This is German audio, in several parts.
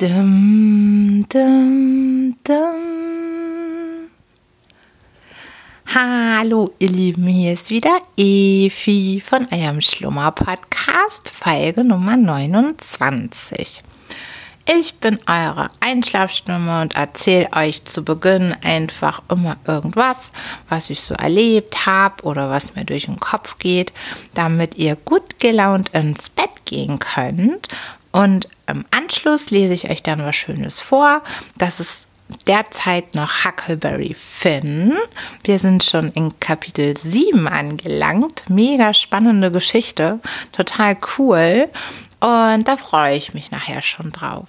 Dum, dum, dum. Hallo, ihr Lieben, hier ist wieder Evi von eurem Schlummer-Podcast, Folge Nummer 29. Ich bin eure Einschlafstimme und erzähle euch zu Beginn einfach immer irgendwas, was ich so erlebt habe oder was mir durch den Kopf geht, damit ihr gut gelaunt ins Bett gehen könnt und im Anschluss lese ich euch dann was Schönes vor. Das ist derzeit noch Huckleberry Finn. Wir sind schon in Kapitel 7 angelangt. Mega spannende Geschichte. Total cool. Und da freue ich mich nachher schon drauf.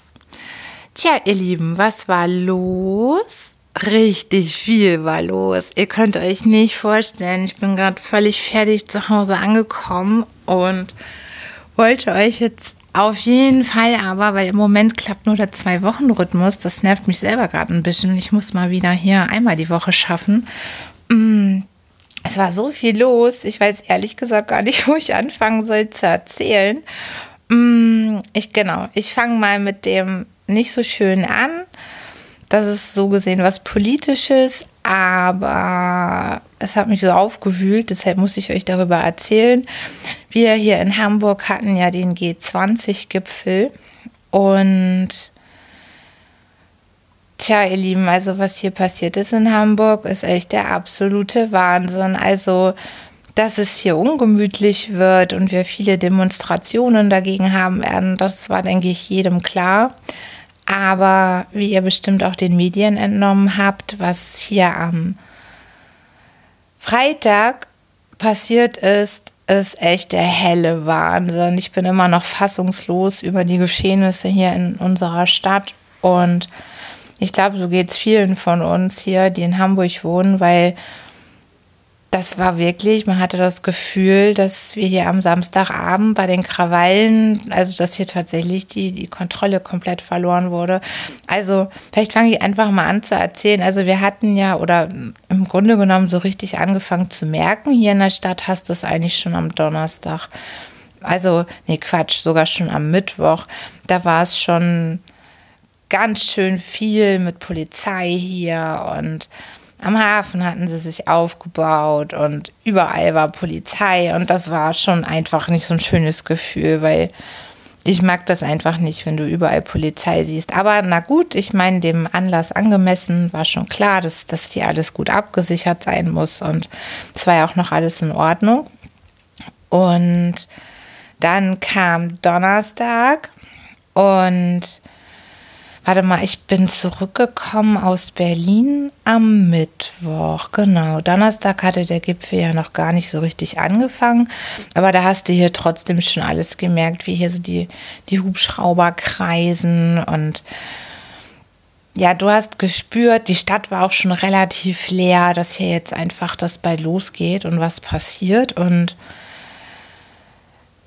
Tja, ihr Lieben, was war los? Richtig viel war los. Ihr könnt euch nicht vorstellen, ich bin gerade völlig fertig zu Hause angekommen und wollte euch jetzt auf jeden Fall aber, weil im Moment klappt nur der Zwei-Wochen-Rhythmus. Das nervt mich selber gerade ein bisschen. Ich muss mal wieder hier einmal die Woche schaffen. Mm, es war so viel los. Ich weiß ehrlich gesagt gar nicht, wo ich anfangen soll zu erzählen. Mm, ich genau, ich fange mal mit dem nicht so schön an. Das ist so gesehen was Politisches, aber es hat mich so aufgewühlt, deshalb muss ich euch darüber erzählen. Wir hier in Hamburg hatten ja den G20-Gipfel und tja, ihr Lieben, also was hier passiert ist in Hamburg, ist echt der absolute Wahnsinn. Also, dass es hier ungemütlich wird und wir viele Demonstrationen dagegen haben werden, das war, denke ich, jedem klar. Aber wie ihr bestimmt auch den Medien entnommen habt, was hier am Freitag passiert ist, ist echt der helle Wahnsinn. Ich bin immer noch fassungslos über die Geschehnisse hier in unserer Stadt und ich glaube, so geht es vielen von uns hier, die in Hamburg wohnen, weil das war wirklich, man hatte das Gefühl, dass wir hier am Samstagabend bei den Krawallen, also dass hier tatsächlich die, die Kontrolle komplett verloren wurde. Also vielleicht fange ich einfach mal an zu erzählen. Also wir hatten ja, oder im Grunde genommen so richtig angefangen zu merken, hier in der Stadt hast du es eigentlich schon am Donnerstag. Also, nee, Quatsch, sogar schon am Mittwoch. Da war es schon ganz schön viel mit Polizei hier und am Hafen hatten sie sich aufgebaut und überall war Polizei und das war schon einfach nicht so ein schönes Gefühl, weil ich mag das einfach nicht, wenn du überall Polizei siehst. Aber na gut, ich meine, dem Anlass angemessen war schon klar, dass, dass hier alles gut abgesichert sein muss und es war ja auch noch alles in Ordnung. Und dann kam Donnerstag und Warte mal, ich bin zurückgekommen aus Berlin am Mittwoch. Genau. Donnerstag hatte der Gipfel ja noch gar nicht so richtig angefangen. Aber da hast du hier trotzdem schon alles gemerkt, wie hier so die, die Hubschrauber kreisen und ja, du hast gespürt, die Stadt war auch schon relativ leer, dass hier jetzt einfach das bald losgeht und was passiert. Und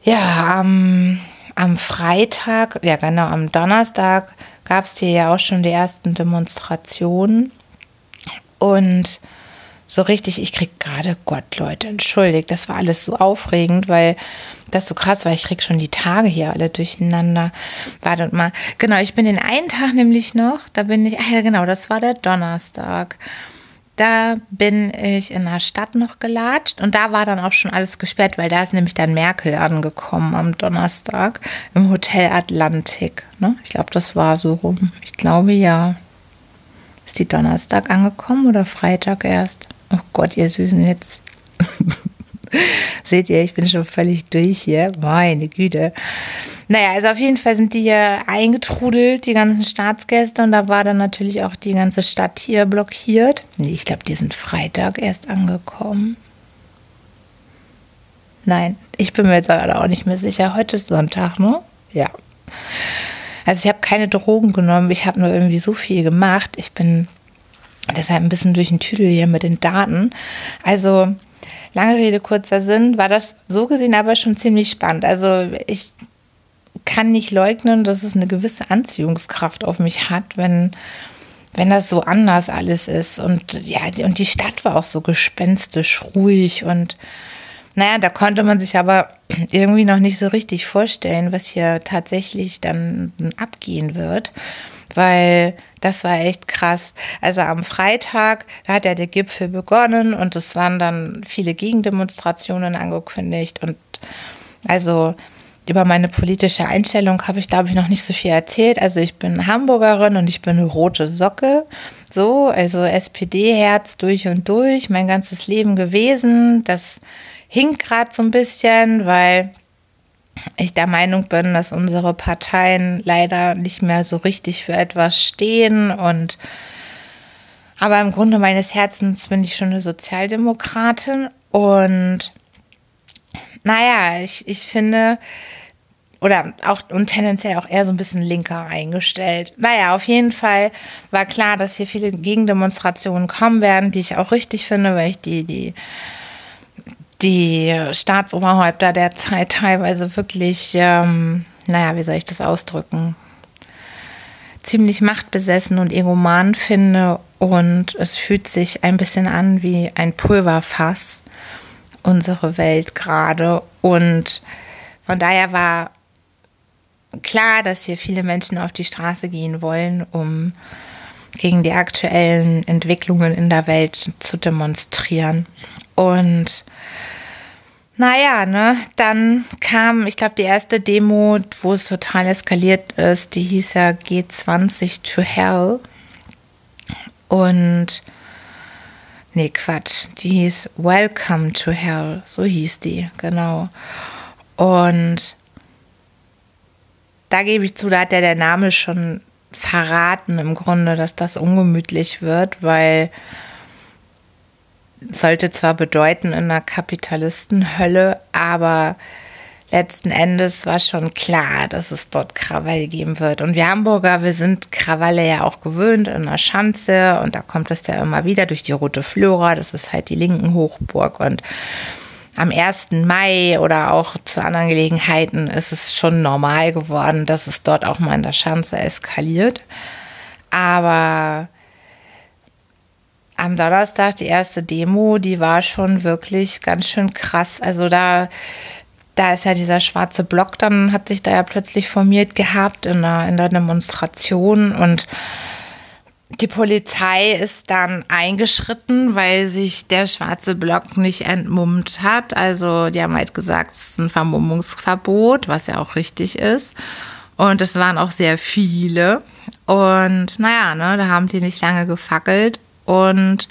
ja, am, am Freitag, ja genau, am Donnerstag gab es hier ja auch schon die ersten Demonstrationen. Und so richtig, ich krieg gerade, Gott, Leute, entschuldigt, das war alles so aufregend, weil das so krass war. Ich krieg schon die Tage hier alle durcheinander. Wartet mal. Genau, ich bin den einen Tag nämlich noch, da bin ich, ah ja, genau, das war der Donnerstag. Da bin ich in der Stadt noch gelatscht und da war dann auch schon alles gesperrt, weil da ist nämlich dann Merkel angekommen am Donnerstag im Hotel Atlantik. Ne? Ich glaube, das war so rum. Ich glaube ja. Ist die Donnerstag angekommen oder Freitag erst? Oh Gott, ihr Süßen, jetzt seht ihr, ich bin schon völlig durch hier. Meine Güte. Naja, also auf jeden Fall sind die hier eingetrudelt, die ganzen Staatsgäste. Und da war dann natürlich auch die ganze Stadt hier blockiert. Ich glaube, die sind Freitag erst angekommen. Nein, ich bin mir jetzt gerade auch nicht mehr sicher. Heute ist Sonntag, ne? Ja. Also ich habe keine Drogen genommen. Ich habe nur irgendwie so viel gemacht. Ich bin deshalb ein bisschen durch den Tüdel hier mit den Daten. Also lange Rede, kurzer Sinn, war das so gesehen aber schon ziemlich spannend. Also ich kann nicht leugnen, dass es eine gewisse Anziehungskraft auf mich hat, wenn, wenn das so anders alles ist. Und ja, und die Stadt war auch so gespenstisch ruhig und naja, da konnte man sich aber irgendwie noch nicht so richtig vorstellen, was hier tatsächlich dann abgehen wird, weil das war echt krass. Also am Freitag, da hat ja der Gipfel begonnen und es waren dann viele Gegendemonstrationen angekündigt und also über meine politische Einstellung habe ich, glaube ich, noch nicht so viel erzählt. Also ich bin Hamburgerin und ich bin eine rote Socke. So, also SPD-Herz durch und durch, mein ganzes Leben gewesen. Das hinkt gerade so ein bisschen, weil ich der Meinung bin, dass unsere Parteien leider nicht mehr so richtig für etwas stehen und aber im Grunde meines Herzens bin ich schon eine Sozialdemokratin und naja, ich, ich finde, oder auch und tendenziell auch eher so ein bisschen linker eingestellt. Naja, auf jeden Fall war klar, dass hier viele Gegendemonstrationen kommen werden, die ich auch richtig finde, weil ich die, die, die Staatsoberhäupter der Zeit teilweise wirklich, ähm, naja, wie soll ich das ausdrücken? ziemlich machtbesessen und egoman finde und es fühlt sich ein bisschen an wie ein Pulverfass unsere Welt gerade. Und von daher war klar, dass hier viele Menschen auf die Straße gehen wollen, um gegen die aktuellen Entwicklungen in der Welt zu demonstrieren. Und naja, ne, dann kam, ich glaube, die erste Demo, wo es total eskaliert ist, die hieß ja G20 to Hell. Und Nee, Quatsch. Die hieß Welcome to Hell. So hieß die, genau. Und da gebe ich zu, da hat ja der Name schon verraten im Grunde, dass das ungemütlich wird, weil sollte zwar bedeuten in einer Kapitalistenhölle, aber letzten Endes war schon klar, dass es dort Krawall geben wird. Und wir Hamburger, wir sind Krawalle ja auch gewöhnt in der Schanze und da kommt es ja immer wieder durch die Rote Flora, das ist halt die linken Hochburg und am 1. Mai oder auch zu anderen Gelegenheiten ist es schon normal geworden, dass es dort auch mal in der Schanze eskaliert. Aber am Donnerstag die erste Demo, die war schon wirklich ganz schön krass. Also da da ist ja dieser schwarze Block, dann hat sich da ja plötzlich formiert gehabt in der, in der Demonstration und die Polizei ist dann eingeschritten, weil sich der schwarze Block nicht entmummt hat. Also die haben halt gesagt, es ist ein Vermummungsverbot, was ja auch richtig ist. Und es waren auch sehr viele. Und naja, ne, da haben die nicht lange gefackelt. Und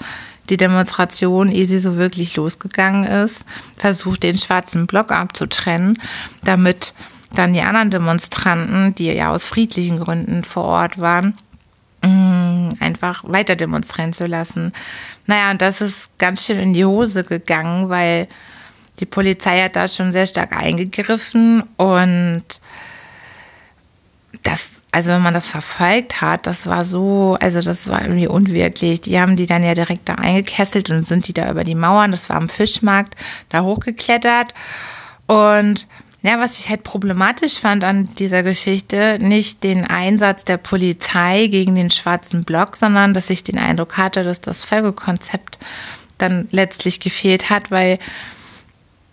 die Demonstration, ehe sie so wirklich losgegangen ist, versucht, den schwarzen Block abzutrennen, damit dann die anderen Demonstranten, die ja aus friedlichen Gründen vor Ort waren, mm, einfach weiter demonstrieren zu lassen. Naja, und das ist ganz schön in die Hose gegangen, weil die Polizei hat da schon sehr stark eingegriffen und das also wenn man das verfolgt hat, das war so, also das war irgendwie unwirklich. Die haben die dann ja direkt da eingekesselt und sind die da über die Mauern, das war am Fischmarkt, da hochgeklettert. Und ja, was ich halt problematisch fand an dieser Geschichte, nicht den Einsatz der Polizei gegen den schwarzen Block, sondern dass ich den Eindruck hatte, dass das Folgekonzept dann letztlich gefehlt hat, weil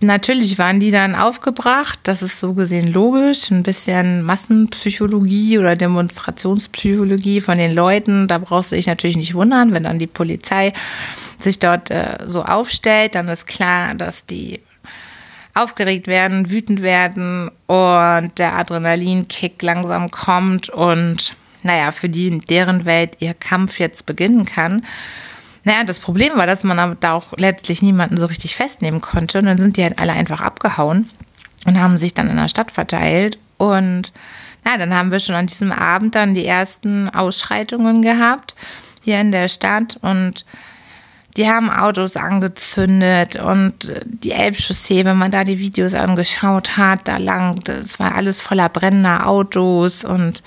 Natürlich waren die dann aufgebracht, das ist so gesehen logisch, ein bisschen Massenpsychologie oder Demonstrationspsychologie von den Leuten, da brauchst du dich natürlich nicht wundern, wenn dann die Polizei sich dort äh, so aufstellt, dann ist klar, dass die aufgeregt werden, wütend werden und der Adrenalinkick langsam kommt und naja, für die in deren Welt ihr Kampf jetzt beginnen kann. Naja, das Problem war, dass man da auch letztlich niemanden so richtig festnehmen konnte. Und dann sind die halt alle einfach abgehauen und haben sich dann in der Stadt verteilt. Und na, dann haben wir schon an diesem Abend dann die ersten Ausschreitungen gehabt hier in der Stadt. Und die haben Autos angezündet und die Elbchaussee, wenn man da die Videos angeschaut hat, da lang, das war alles voller brennender Autos und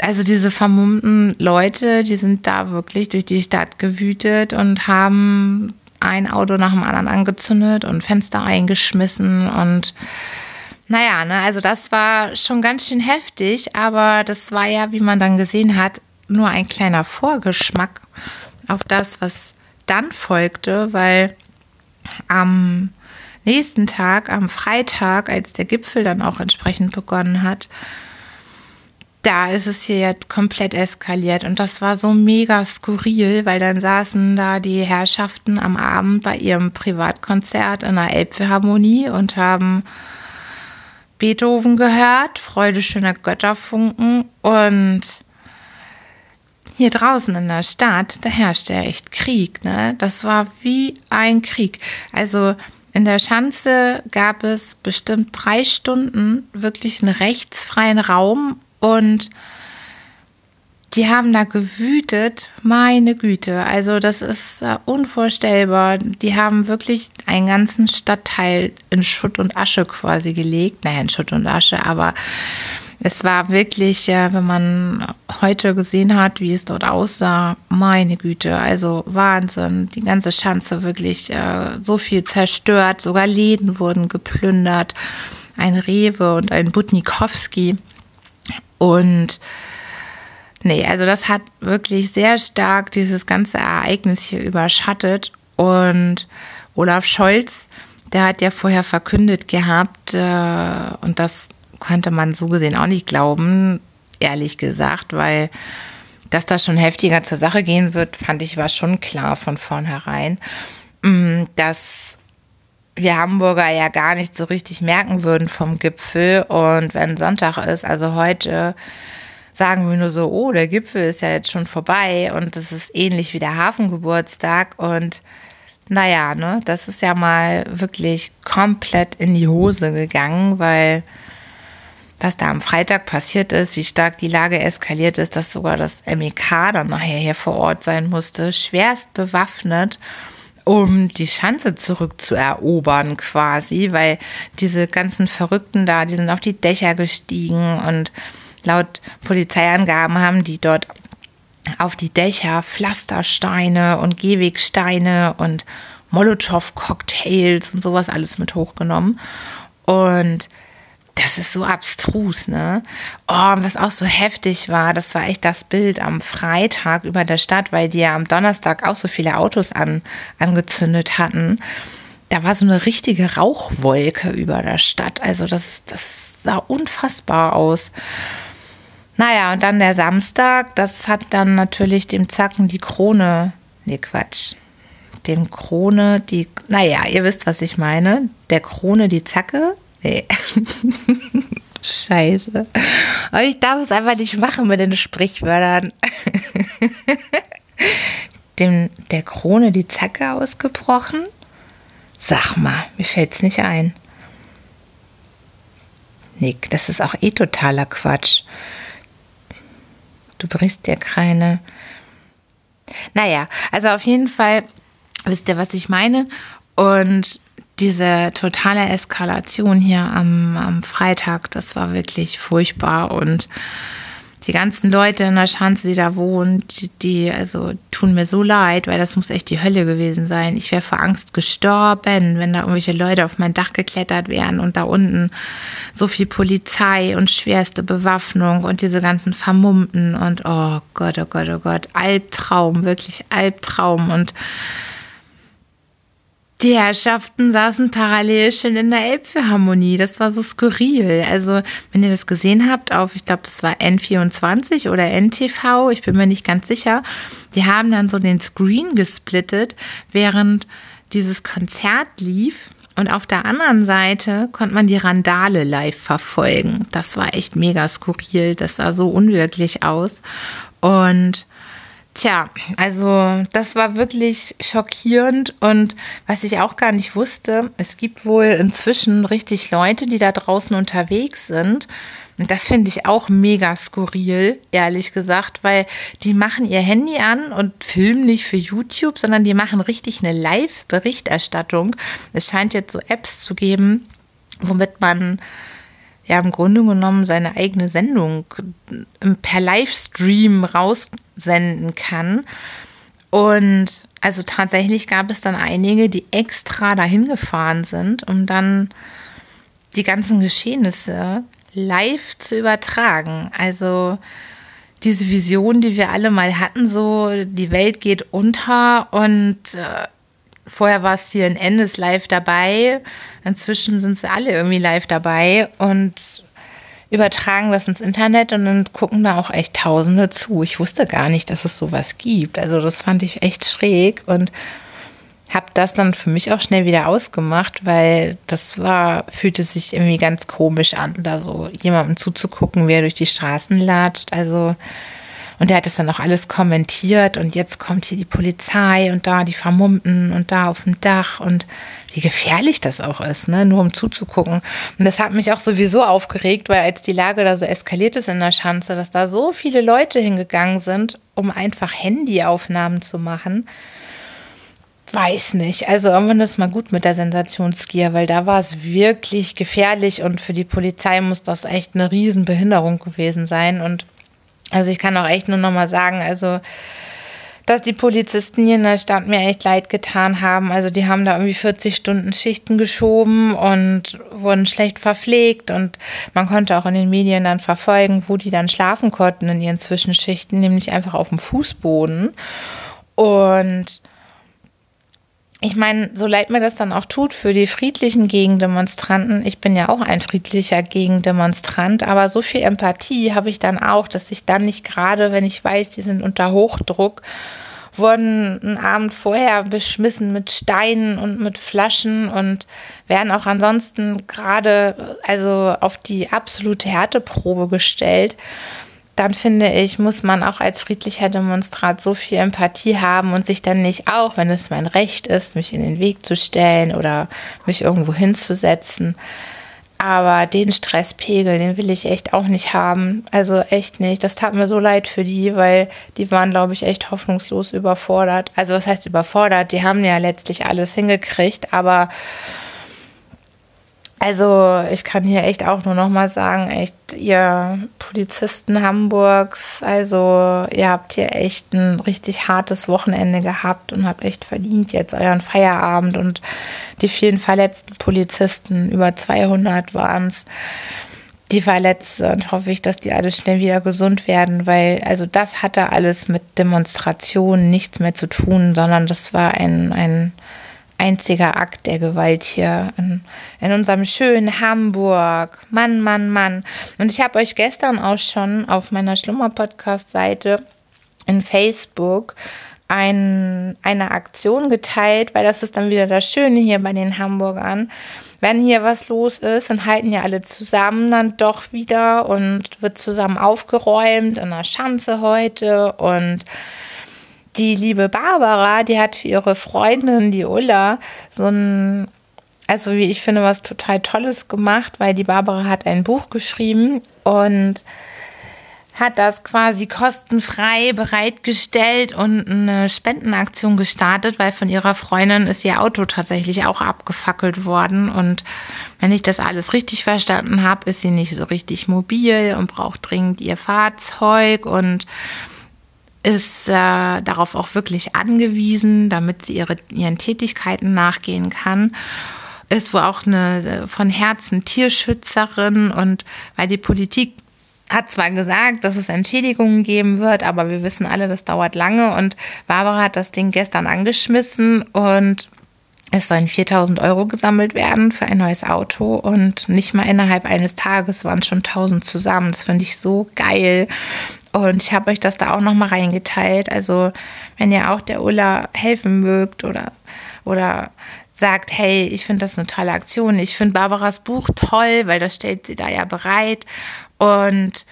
also diese vermummten Leute, die sind da wirklich durch die Stadt gewütet und haben ein Auto nach dem anderen angezündet und Fenster eingeschmissen und naja, ne, also das war schon ganz schön heftig, aber das war ja, wie man dann gesehen hat, nur ein kleiner Vorgeschmack auf das, was dann folgte, weil am nächsten Tag, am Freitag, als der Gipfel dann auch entsprechend begonnen hat, da ist es hier jetzt komplett eskaliert. Und das war so mega skurril, weil dann saßen da die Herrschaften am Abend bei ihrem Privatkonzert in der Elbphilharmonie und haben Beethoven gehört, Freude schöner Götterfunken und hier draußen in der Stadt, da herrschte echt Krieg, ne? Das war wie ein Krieg. Also in der Schanze gab es bestimmt drei Stunden wirklich einen rechtsfreien Raum und die haben da gewütet, meine Güte. Also das ist uh, unvorstellbar. Die haben wirklich einen ganzen Stadtteil in Schutt und Asche quasi gelegt. Naja, in Schutt und Asche, aber es war wirklich, wenn man heute gesehen hat, wie es dort aussah, meine Güte, also Wahnsinn. Die ganze Schanze wirklich äh, so viel zerstört. Sogar Läden wurden geplündert. Ein Rewe und ein Butnikowski. Und nee, also das hat wirklich sehr stark dieses ganze Ereignis hier überschattet. Und Olaf Scholz, der hat ja vorher verkündet gehabt, äh, und das konnte man so gesehen auch nicht glauben, ehrlich gesagt, weil dass das schon heftiger zur Sache gehen wird, fand ich war schon klar von vornherein, mm, dass wir Hamburger ja gar nicht so richtig merken würden vom Gipfel. Und wenn Sonntag ist, also heute, sagen wir nur so, oh, der Gipfel ist ja jetzt schon vorbei und es ist ähnlich wie der Hafengeburtstag. Und naja, ne, das ist ja mal wirklich komplett in die Hose gegangen, weil was da am Freitag passiert ist, wie stark die Lage eskaliert ist, dass sogar das MEK dann nachher hier vor Ort sein musste, schwerst bewaffnet um die Schanze zurückzuerobern quasi, weil diese ganzen Verrückten da, die sind auf die Dächer gestiegen und laut Polizeiangaben haben die dort auf die Dächer Pflastersteine und Gehwegsteine und Molotow-Cocktails und sowas alles mit hochgenommen. Und das ist so abstrus, ne? Oh, und was auch so heftig war, das war echt das Bild am Freitag über der Stadt, weil die ja am Donnerstag auch so viele Autos an, angezündet hatten. Da war so eine richtige Rauchwolke über der Stadt. Also das, das sah unfassbar aus. Naja, und dann der Samstag, das hat dann natürlich dem Zacken die Krone, nee, Quatsch, dem Krone die, naja, ihr wisst, was ich meine, der Krone die Zacke Scheiße. Aber ich darf es einfach nicht machen mit den Sprichwörtern. Dem, der Krone die Zacke ausgebrochen? Sag mal, mir fällt es nicht ein. Nick, das ist auch eh totaler Quatsch. Du brichst dir keine. Naja, also auf jeden Fall wisst ihr, was ich meine. Und diese totale Eskalation hier am, am Freitag, das war wirklich furchtbar und die ganzen Leute in der Schanze, die da wohnen, die, die, also tun mir so leid, weil das muss echt die Hölle gewesen sein. Ich wäre vor Angst gestorben, wenn da irgendwelche Leute auf mein Dach geklettert wären und da unten so viel Polizei und schwerste Bewaffnung und diese ganzen Vermummten und oh Gott, oh Gott, oh Gott, Albtraum, wirklich Albtraum und die Herrschaften saßen parallel schon in der Elbphilharmonie. Das war so skurril. Also, wenn ihr das gesehen habt auf, ich glaube, das war N24 oder NTV, ich bin mir nicht ganz sicher, die haben dann so den Screen gesplittet, während dieses Konzert lief. Und auf der anderen Seite konnte man die Randale live verfolgen. Das war echt mega skurril. Das sah so unwirklich aus. Und Tja, also das war wirklich schockierend und was ich auch gar nicht wusste, es gibt wohl inzwischen richtig Leute, die da draußen unterwegs sind. Und das finde ich auch mega skurril, ehrlich gesagt, weil die machen ihr Handy an und filmen nicht für YouTube, sondern die machen richtig eine Live-Berichterstattung. Es scheint jetzt so Apps zu geben, womit man ja im Grunde genommen seine eigene Sendung per Livestream raussenden kann. Und also tatsächlich gab es dann einige, die extra dahin gefahren sind, um dann die ganzen Geschehnisse live zu übertragen. Also diese Vision, die wir alle mal hatten, so die Welt geht unter und äh, vorher war es hier in Endes live dabei. Inzwischen sind sie alle irgendwie live dabei und übertragen das ins Internet und dann gucken da auch echt Tausende zu. Ich wusste gar nicht, dass es sowas gibt. Also das fand ich echt schräg und habe das dann für mich auch schnell wieder ausgemacht, weil das war, fühlte sich irgendwie ganz komisch an, da so jemandem zuzugucken, wie er durch die Straßen latscht. Also, und der hat das dann auch alles kommentiert und jetzt kommt hier die Polizei und da die Vermummten und da auf dem Dach und wie gefährlich das auch ist, ne? nur um zuzugucken. Und das hat mich auch sowieso aufgeregt, weil als die Lage da so eskaliert ist in der Schanze, dass da so viele Leute hingegangen sind, um einfach Handyaufnahmen zu machen weiß nicht. Also irgendwann ist mal gut mit der Sensationsgier, weil da war es wirklich gefährlich und für die Polizei muss das echt eine Riesenbehinderung gewesen sein. Und also ich kann auch echt nur noch mal sagen, also dass die Polizisten hier in der Stadt mir echt leid getan haben. Also die haben da irgendwie 40 Stunden Schichten geschoben und wurden schlecht verpflegt und man konnte auch in den Medien dann verfolgen, wo die dann schlafen konnten in ihren Zwischenschichten, nämlich einfach auf dem Fußboden. Und ich meine, so leid mir das dann auch tut für die friedlichen Gegendemonstranten, ich bin ja auch ein friedlicher Gegendemonstrant, aber so viel Empathie habe ich dann auch, dass ich dann nicht gerade, wenn ich weiß, die sind unter Hochdruck, wurden einen Abend vorher beschmissen mit Steinen und mit Flaschen und werden auch ansonsten gerade also auf die absolute Härteprobe gestellt dann finde ich, muss man auch als friedlicher Demonstrat so viel Empathie haben und sich dann nicht auch, wenn es mein Recht ist, mich in den Weg zu stellen oder mich irgendwo hinzusetzen. Aber den Stresspegel, den will ich echt auch nicht haben. Also echt nicht. Das tat mir so leid für die, weil die waren, glaube ich, echt hoffnungslos überfordert. Also was heißt überfordert? Die haben ja letztlich alles hingekriegt, aber also ich kann hier echt auch nur noch mal sagen, echt ihr Polizisten Hamburgs, also ihr habt hier echt ein richtig hartes Wochenende gehabt und habt echt verdient jetzt euren Feierabend und die vielen verletzten Polizisten, über 200 waren es, die verletzt sind, hoffe ich, dass die alle schnell wieder gesund werden, weil also das hatte alles mit Demonstrationen nichts mehr zu tun, sondern das war ein, ein einziger Akt der Gewalt hier in, in unserem schönen Hamburg. Mann, Mann, Mann. Und ich habe euch gestern auch schon auf meiner Schlummer-Podcast-Seite in Facebook ein, eine Aktion geteilt, weil das ist dann wieder das Schöne hier bei den Hamburgern. Wenn hier was los ist, dann halten ja alle zusammen dann doch wieder und wird zusammen aufgeräumt in der Schanze heute und die liebe Barbara, die hat für ihre Freundin, die Ulla, so ein, also wie ich finde, was total Tolles gemacht, weil die Barbara hat ein Buch geschrieben und hat das quasi kostenfrei bereitgestellt und eine Spendenaktion gestartet, weil von ihrer Freundin ist ihr Auto tatsächlich auch abgefackelt worden. Und wenn ich das alles richtig verstanden habe, ist sie nicht so richtig mobil und braucht dringend ihr Fahrzeug und ist äh, darauf auch wirklich angewiesen, damit sie ihre, ihren Tätigkeiten nachgehen kann. Ist wohl auch eine äh, von Herzen Tierschützerin und weil die Politik hat zwar gesagt, dass es Entschädigungen geben wird, aber wir wissen alle, das dauert lange und Barbara hat das Ding gestern angeschmissen und es sollen 4000 Euro gesammelt werden für ein neues Auto und nicht mal innerhalb eines Tages waren schon 1000 zusammen. Das finde ich so geil. Und ich habe euch das da auch nochmal reingeteilt. Also, wenn ihr auch der Ulla helfen mögt oder, oder sagt, hey, ich finde das eine tolle Aktion. Ich finde Barbaras Buch toll, weil das stellt sie da ja bereit. Und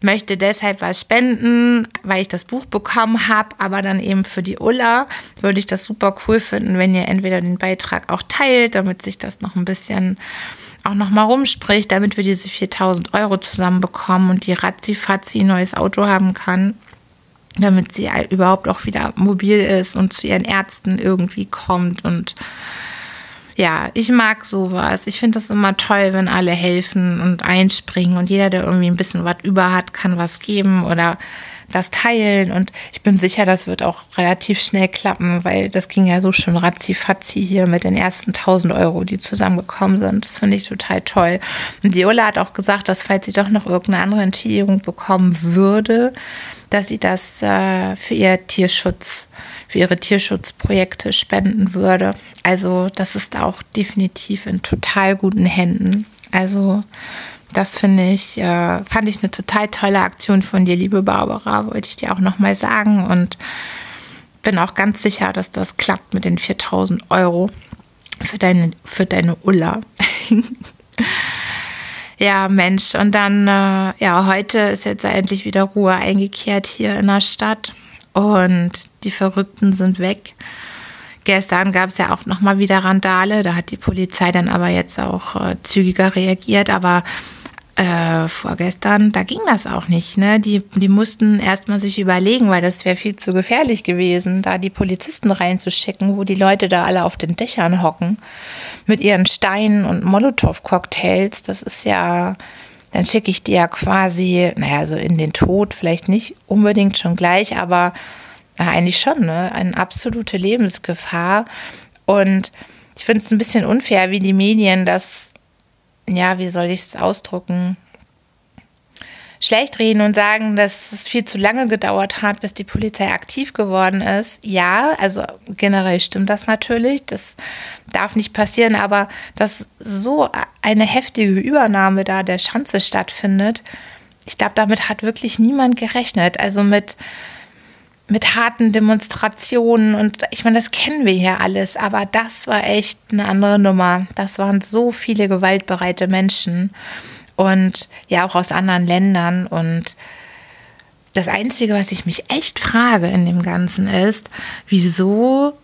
möchte deshalb was spenden, weil ich das Buch bekommen habe, aber dann eben für die Ulla würde ich das super cool finden, wenn ihr entweder den Beitrag auch teilt, damit sich das noch ein bisschen auch noch mal rumspricht, damit wir diese 4000 Euro zusammenbekommen und die Razzi-Fazzi ein neues Auto haben kann, damit sie überhaupt auch wieder mobil ist und zu ihren Ärzten irgendwie kommt und ja, ich mag sowas. Ich finde das immer toll, wenn alle helfen und einspringen und jeder, der irgendwie ein bisschen was über hat, kann was geben oder das teilen. Und ich bin sicher, das wird auch relativ schnell klappen, weil das ging ja so schon ratzi-fatzi hier mit den ersten 1000 Euro, die zusammengekommen sind. Das finde ich total toll. Und die Ulla hat auch gesagt, dass falls sie doch noch irgendeine andere Entschädigung bekommen würde, dass sie das äh, für ihr Tierschutz, für ihre Tierschutzprojekte spenden würde. Also das ist auch definitiv in total guten Händen. Also das finde ich, äh, fand ich eine total tolle Aktion von dir, liebe Barbara, wollte ich dir auch nochmal sagen. Und bin auch ganz sicher, dass das klappt mit den 4000 Euro für deine, für deine Ulla. ja, Mensch. Und dann, äh, ja, heute ist jetzt endlich wieder Ruhe eingekehrt hier in der Stadt. Und die Verrückten sind weg. Gestern gab es ja auch nochmal wieder Randale. Da hat die Polizei dann aber jetzt auch äh, zügiger reagiert. Aber äh, vorgestern, da ging das auch nicht. Ne? Die, die mussten erstmal sich überlegen, weil das wäre viel zu gefährlich gewesen, da die Polizisten reinzuschicken, wo die Leute da alle auf den Dächern hocken mit ihren Steinen und Molotow-Cocktails. Das ist ja, dann schicke ich die ja quasi, naja, so in den Tod, vielleicht nicht unbedingt schon gleich, aber ja, eigentlich schon, ne? Eine absolute Lebensgefahr. Und ich finde es ein bisschen unfair, wie die Medien das ja, wie soll ich es ausdrucken, schlecht reden und sagen, dass es viel zu lange gedauert hat, bis die Polizei aktiv geworden ist. Ja, also generell stimmt das natürlich. Das darf nicht passieren, aber dass so eine heftige Übernahme da der Schanze stattfindet, ich glaube, damit hat wirklich niemand gerechnet. Also mit mit harten Demonstrationen und ich meine, das kennen wir hier alles, aber das war echt eine andere Nummer. Das waren so viele gewaltbereite Menschen und ja auch aus anderen Ländern und das Einzige, was ich mich echt frage in dem Ganzen ist, wieso,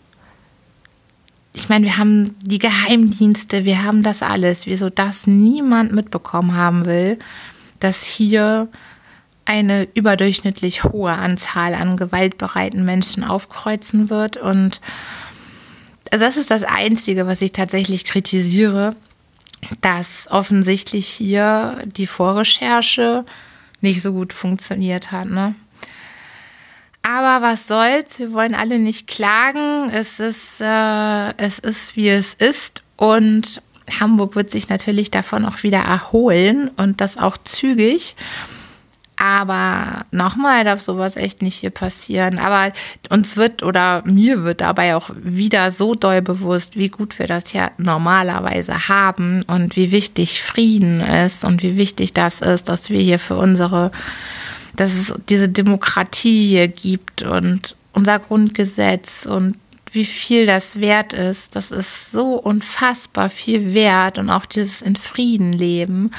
ich meine, wir haben die Geheimdienste, wir haben das alles, wieso das niemand mitbekommen haben will, dass hier eine überdurchschnittlich hohe Anzahl an gewaltbereiten Menschen aufkreuzen wird. Und also das ist das Einzige, was ich tatsächlich kritisiere, dass offensichtlich hier die Vorrecherche nicht so gut funktioniert hat. Ne? Aber was soll's, wir wollen alle nicht klagen. Es ist, äh, es ist, wie es ist. Und Hamburg wird sich natürlich davon auch wieder erholen und das auch zügig. Aber nochmal darf sowas echt nicht hier passieren. Aber uns wird oder mir wird dabei auch wieder so doll bewusst, wie gut wir das ja normalerweise haben und wie wichtig Frieden ist und wie wichtig das ist, dass wir hier für unsere, dass es diese Demokratie hier gibt und unser Grundgesetz und wie viel das wert ist. Das ist so unfassbar viel wert und auch dieses in Frieden leben,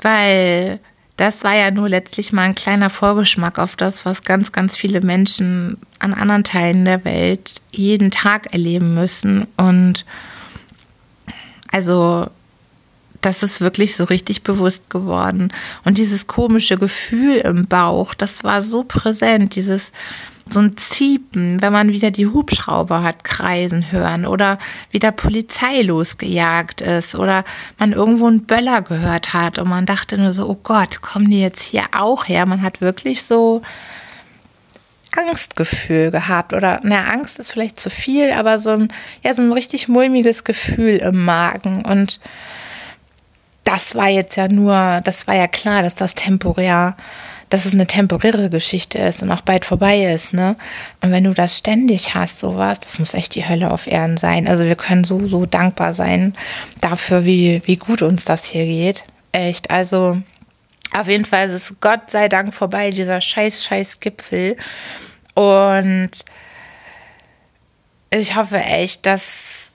weil das war ja nur letztlich mal ein kleiner Vorgeschmack auf das, was ganz, ganz viele Menschen an anderen Teilen der Welt jeden Tag erleben müssen. Und also das ist wirklich so richtig bewusst geworden. Und dieses komische Gefühl im Bauch, das war so präsent, dieses so ein Ziepen, wenn man wieder die Hubschrauber hat kreisen hören oder wieder Polizei losgejagt ist oder man irgendwo einen Böller gehört hat und man dachte nur so, oh Gott, kommen die jetzt hier auch her? Man hat wirklich so Angstgefühl gehabt oder na Angst ist vielleicht zu viel, aber so ein ja so ein richtig mulmiges Gefühl im Magen und das war jetzt ja nur, das war ja klar, dass das temporär dass es eine temporäre Geschichte ist und auch bald vorbei ist, ne? Und wenn du das ständig hast, sowas, das muss echt die Hölle auf Erden sein. Also wir können so, so dankbar sein dafür, wie, wie gut uns das hier geht. Echt. Also auf jeden Fall ist es Gott sei Dank vorbei, dieser scheiß, scheiß Gipfel. Und ich hoffe echt, dass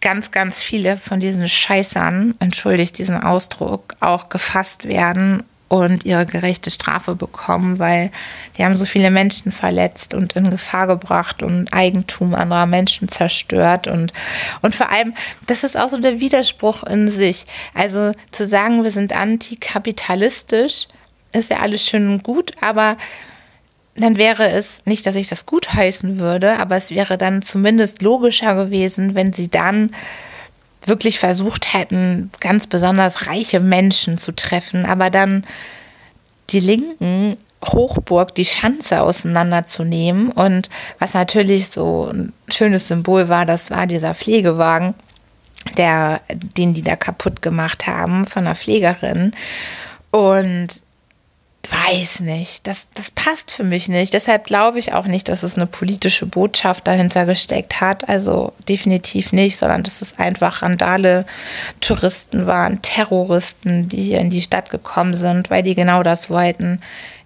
ganz, ganz viele von diesen Scheißern, entschuldigt diesen Ausdruck, auch gefasst werden und ihre gerechte Strafe bekommen, weil die haben so viele Menschen verletzt und in Gefahr gebracht und Eigentum anderer Menschen zerstört und, und vor allem, das ist auch so der Widerspruch in sich. Also zu sagen, wir sind antikapitalistisch, ist ja alles schön und gut, aber dann wäre es nicht, dass ich das gut heißen würde, aber es wäre dann zumindest logischer gewesen, wenn sie dann wirklich versucht hätten, ganz besonders reiche Menschen zu treffen, aber dann die Linken Hochburg die Schanze auseinanderzunehmen. Und was natürlich so ein schönes Symbol war, das war dieser Pflegewagen, der, den die da kaputt gemacht haben von einer Pflegerin. Und weiß nicht, das, das passt für mich nicht. Deshalb glaube ich auch nicht, dass es eine politische Botschaft dahinter gesteckt hat. Also definitiv nicht, sondern dass es einfach Randale Touristen waren, Terroristen, die hier in die Stadt gekommen sind, weil die genau das wollten.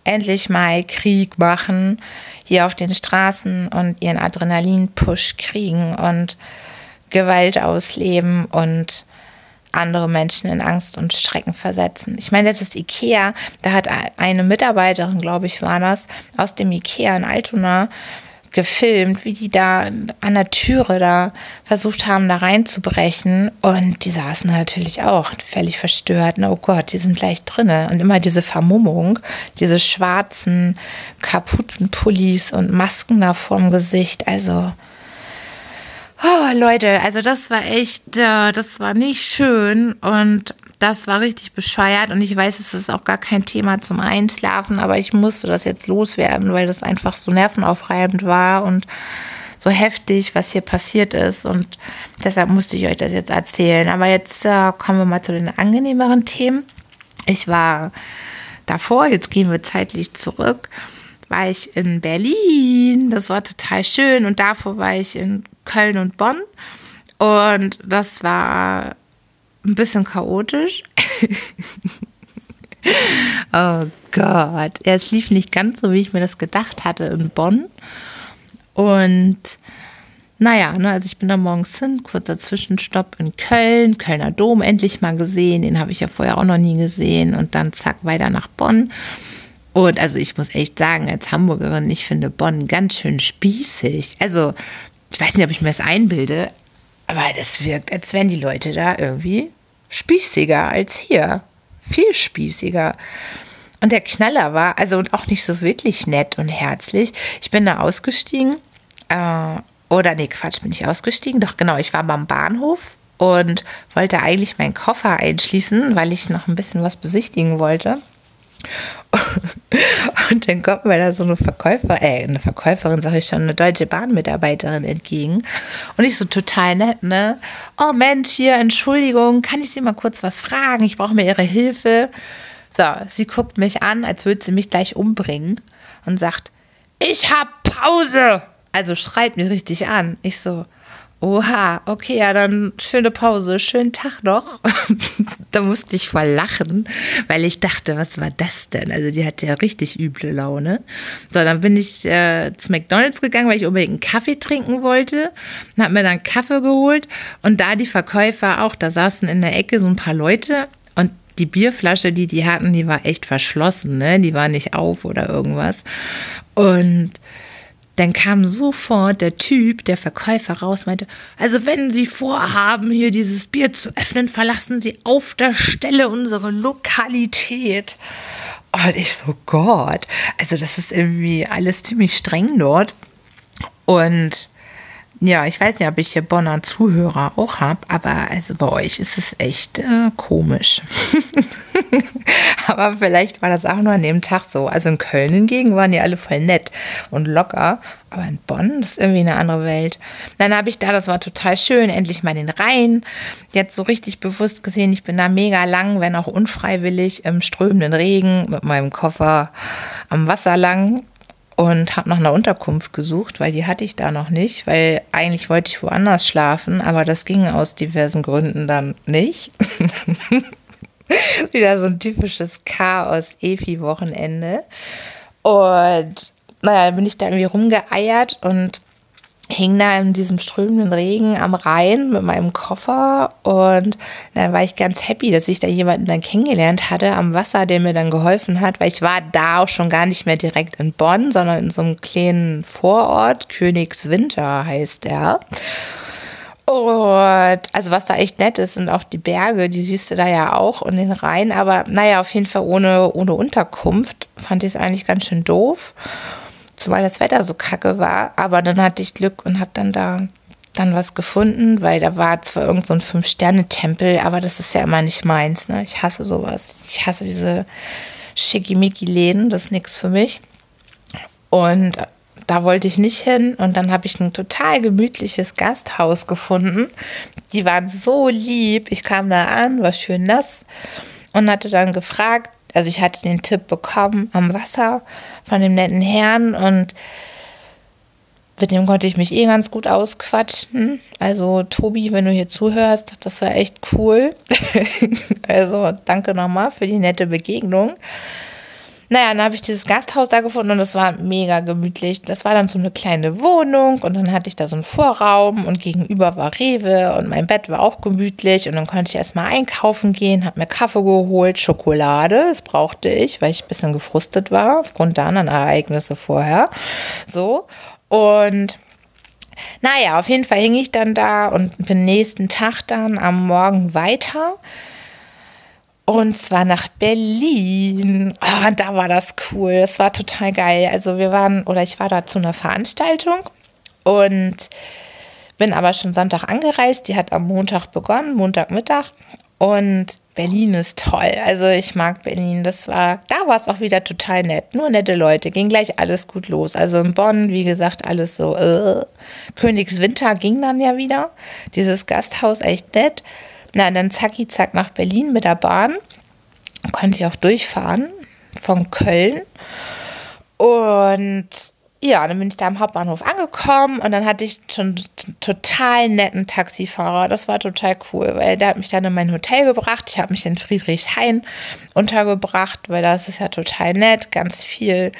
Endlich mal Krieg machen, hier auf den Straßen und ihren Adrenalin-Push kriegen und Gewalt ausleben und andere Menschen in Angst und Schrecken versetzen. Ich meine, selbst das Ikea, da hat eine Mitarbeiterin, glaube ich, war das, aus dem Ikea in Altona gefilmt, wie die da an der Türe da versucht haben, da reinzubrechen. Und die saßen natürlich auch völlig verstört. oh Gott, die sind gleich drinne. Und immer diese Vermummung, diese schwarzen Kapuzenpullis und Masken da vorm Gesicht. Also, Oh, Leute, also das war echt, äh, das war nicht schön und das war richtig bescheuert und ich weiß, es ist auch gar kein Thema zum Einschlafen, aber ich musste das jetzt loswerden, weil das einfach so nervenaufreibend war und so heftig, was hier passiert ist und deshalb musste ich euch das jetzt erzählen. Aber jetzt äh, kommen wir mal zu den angenehmeren Themen. Ich war davor, jetzt gehen wir zeitlich zurück, war ich in Berlin. Das war total schön und davor war ich in Köln und Bonn. Und das war ein bisschen chaotisch. oh Gott. Es lief nicht ganz so, wie ich mir das gedacht hatte in Bonn. Und naja, ne, also ich bin da morgens hin, kurzer Zwischenstopp in Köln, Kölner Dom endlich mal gesehen, den habe ich ja vorher auch noch nie gesehen und dann zack weiter nach Bonn. Und also ich muss echt sagen, als Hamburgerin, ich finde Bonn ganz schön spießig. Also ich weiß nicht, ob ich mir das einbilde, aber das wirkt, als wären die Leute da irgendwie spießiger als hier. Viel spießiger. Und der Knaller war, also auch nicht so wirklich nett und herzlich. Ich bin da ausgestiegen. Äh, oder nee, Quatsch, bin ich ausgestiegen. Doch genau, ich war beim Bahnhof und wollte eigentlich meinen Koffer einschließen, weil ich noch ein bisschen was besichtigen wollte. Und dann kommt mir da so eine Verkäufer, äh, eine Verkäuferin, sage ich schon, eine deutsche Bahnmitarbeiterin entgegen. Und ich so total nett, ne? Oh Mensch, hier, Entschuldigung, kann ich Sie mal kurz was fragen? Ich brauche mir Ihre Hilfe. So, sie guckt mich an, als würde sie mich gleich umbringen und sagt, ich hab Pause. Also schreit mich richtig an. Ich so, Oha, okay, ja, dann schöne Pause, schönen Tag noch. da musste ich voll lachen, weil ich dachte, was war das denn? Also die hatte ja richtig üble Laune. So, dann bin ich äh, zu McDonald's gegangen, weil ich unbedingt einen Kaffee trinken wollte. Hab mir dann Kaffee geholt und da die Verkäufer auch, da saßen in der Ecke so ein paar Leute und die Bierflasche, die die hatten, die war echt verschlossen, ne? Die war nicht auf oder irgendwas. Und dann kam sofort der Typ, der Verkäufer raus, meinte, also wenn Sie vorhaben, hier dieses Bier zu öffnen, verlassen Sie auf der Stelle unsere Lokalität. Und ich so, Gott, also das ist irgendwie alles ziemlich streng dort. Und ja, ich weiß nicht, ob ich hier Bonner Zuhörer auch habe, aber also bei euch ist es echt äh, komisch. aber vielleicht war das auch nur an dem Tag so. Also in Köln hingegen waren die alle voll nett und locker. Aber in Bonn, das ist irgendwie eine andere Welt. Dann habe ich da, das war total schön, endlich mal den Rhein. Jetzt so richtig bewusst gesehen, ich bin da mega lang, wenn auch unfreiwillig, im strömenden Regen mit meinem Koffer am Wasser lang und habe nach einer Unterkunft gesucht, weil die hatte ich da noch nicht, weil eigentlich wollte ich woanders schlafen, aber das ging aus diversen Gründen dann nicht. Wieder so ein typisches Chaos-Epi-Wochenende. Und naja, bin ich da irgendwie rumgeeiert und hing da in diesem strömenden Regen am Rhein mit meinem Koffer und dann war ich ganz happy, dass ich da jemanden dann kennengelernt hatte am Wasser, der mir dann geholfen hat, weil ich war da auch schon gar nicht mehr direkt in Bonn, sondern in so einem kleinen Vorort, Königswinter heißt er. Und also was da echt nett ist, sind auch die Berge, die siehst du da ja auch und den Rhein, aber naja, auf jeden Fall ohne, ohne Unterkunft fand ich es eigentlich ganz schön doof weil das Wetter so kacke war. Aber dann hatte ich Glück und habe dann da dann was gefunden, weil da war zwar irgend so ein Fünf-Sterne-Tempel, aber das ist ja immer nicht meins. Ne? Ich hasse sowas. Ich hasse diese Schickimicki-Läden, das ist nichts für mich. Und da wollte ich nicht hin. Und dann habe ich ein total gemütliches Gasthaus gefunden. Die waren so lieb. Ich kam da an, war schön nass und hatte dann gefragt, also ich hatte den Tipp bekommen am Wasser von dem netten Herrn und mit dem konnte ich mich eh ganz gut ausquatschen. Also Tobi, wenn du hier zuhörst, das war echt cool. also danke nochmal für die nette Begegnung. Naja, dann habe ich dieses Gasthaus da gefunden und das war mega gemütlich. Das war dann so eine kleine Wohnung und dann hatte ich da so einen Vorraum und gegenüber war Rewe und mein Bett war auch gemütlich und dann konnte ich erstmal einkaufen gehen, habe mir Kaffee geholt, Schokolade, das brauchte ich, weil ich ein bisschen gefrustet war aufgrund der anderen Ereignisse vorher. So und naja, auf jeden Fall hing ich dann da und bin nächsten Tag dann am Morgen weiter und zwar nach Berlin. Oh, da war das cool. Das war total geil. Also wir waren, oder ich war da zu einer Veranstaltung und bin aber schon Sonntag angereist. Die hat am Montag begonnen, Montagmittag. Und Berlin ist toll. Also ich mag Berlin. Das war, da war es auch wieder total nett. Nur nette Leute. Ging gleich alles gut los. Also in Bonn, wie gesagt, alles so. Äh. Königswinter ging dann ja wieder. Dieses Gasthaus echt nett. Na, dann zacki zack nach Berlin mit der Bahn. Konnte ich auch durchfahren von Köln. Und ja, dann bin ich da am Hauptbahnhof angekommen und dann hatte ich schon total netten Taxifahrer. Das war total cool, weil der hat mich dann in mein Hotel gebracht. Ich habe mich in Friedrichshain untergebracht, weil das ist ja total nett. Ganz viel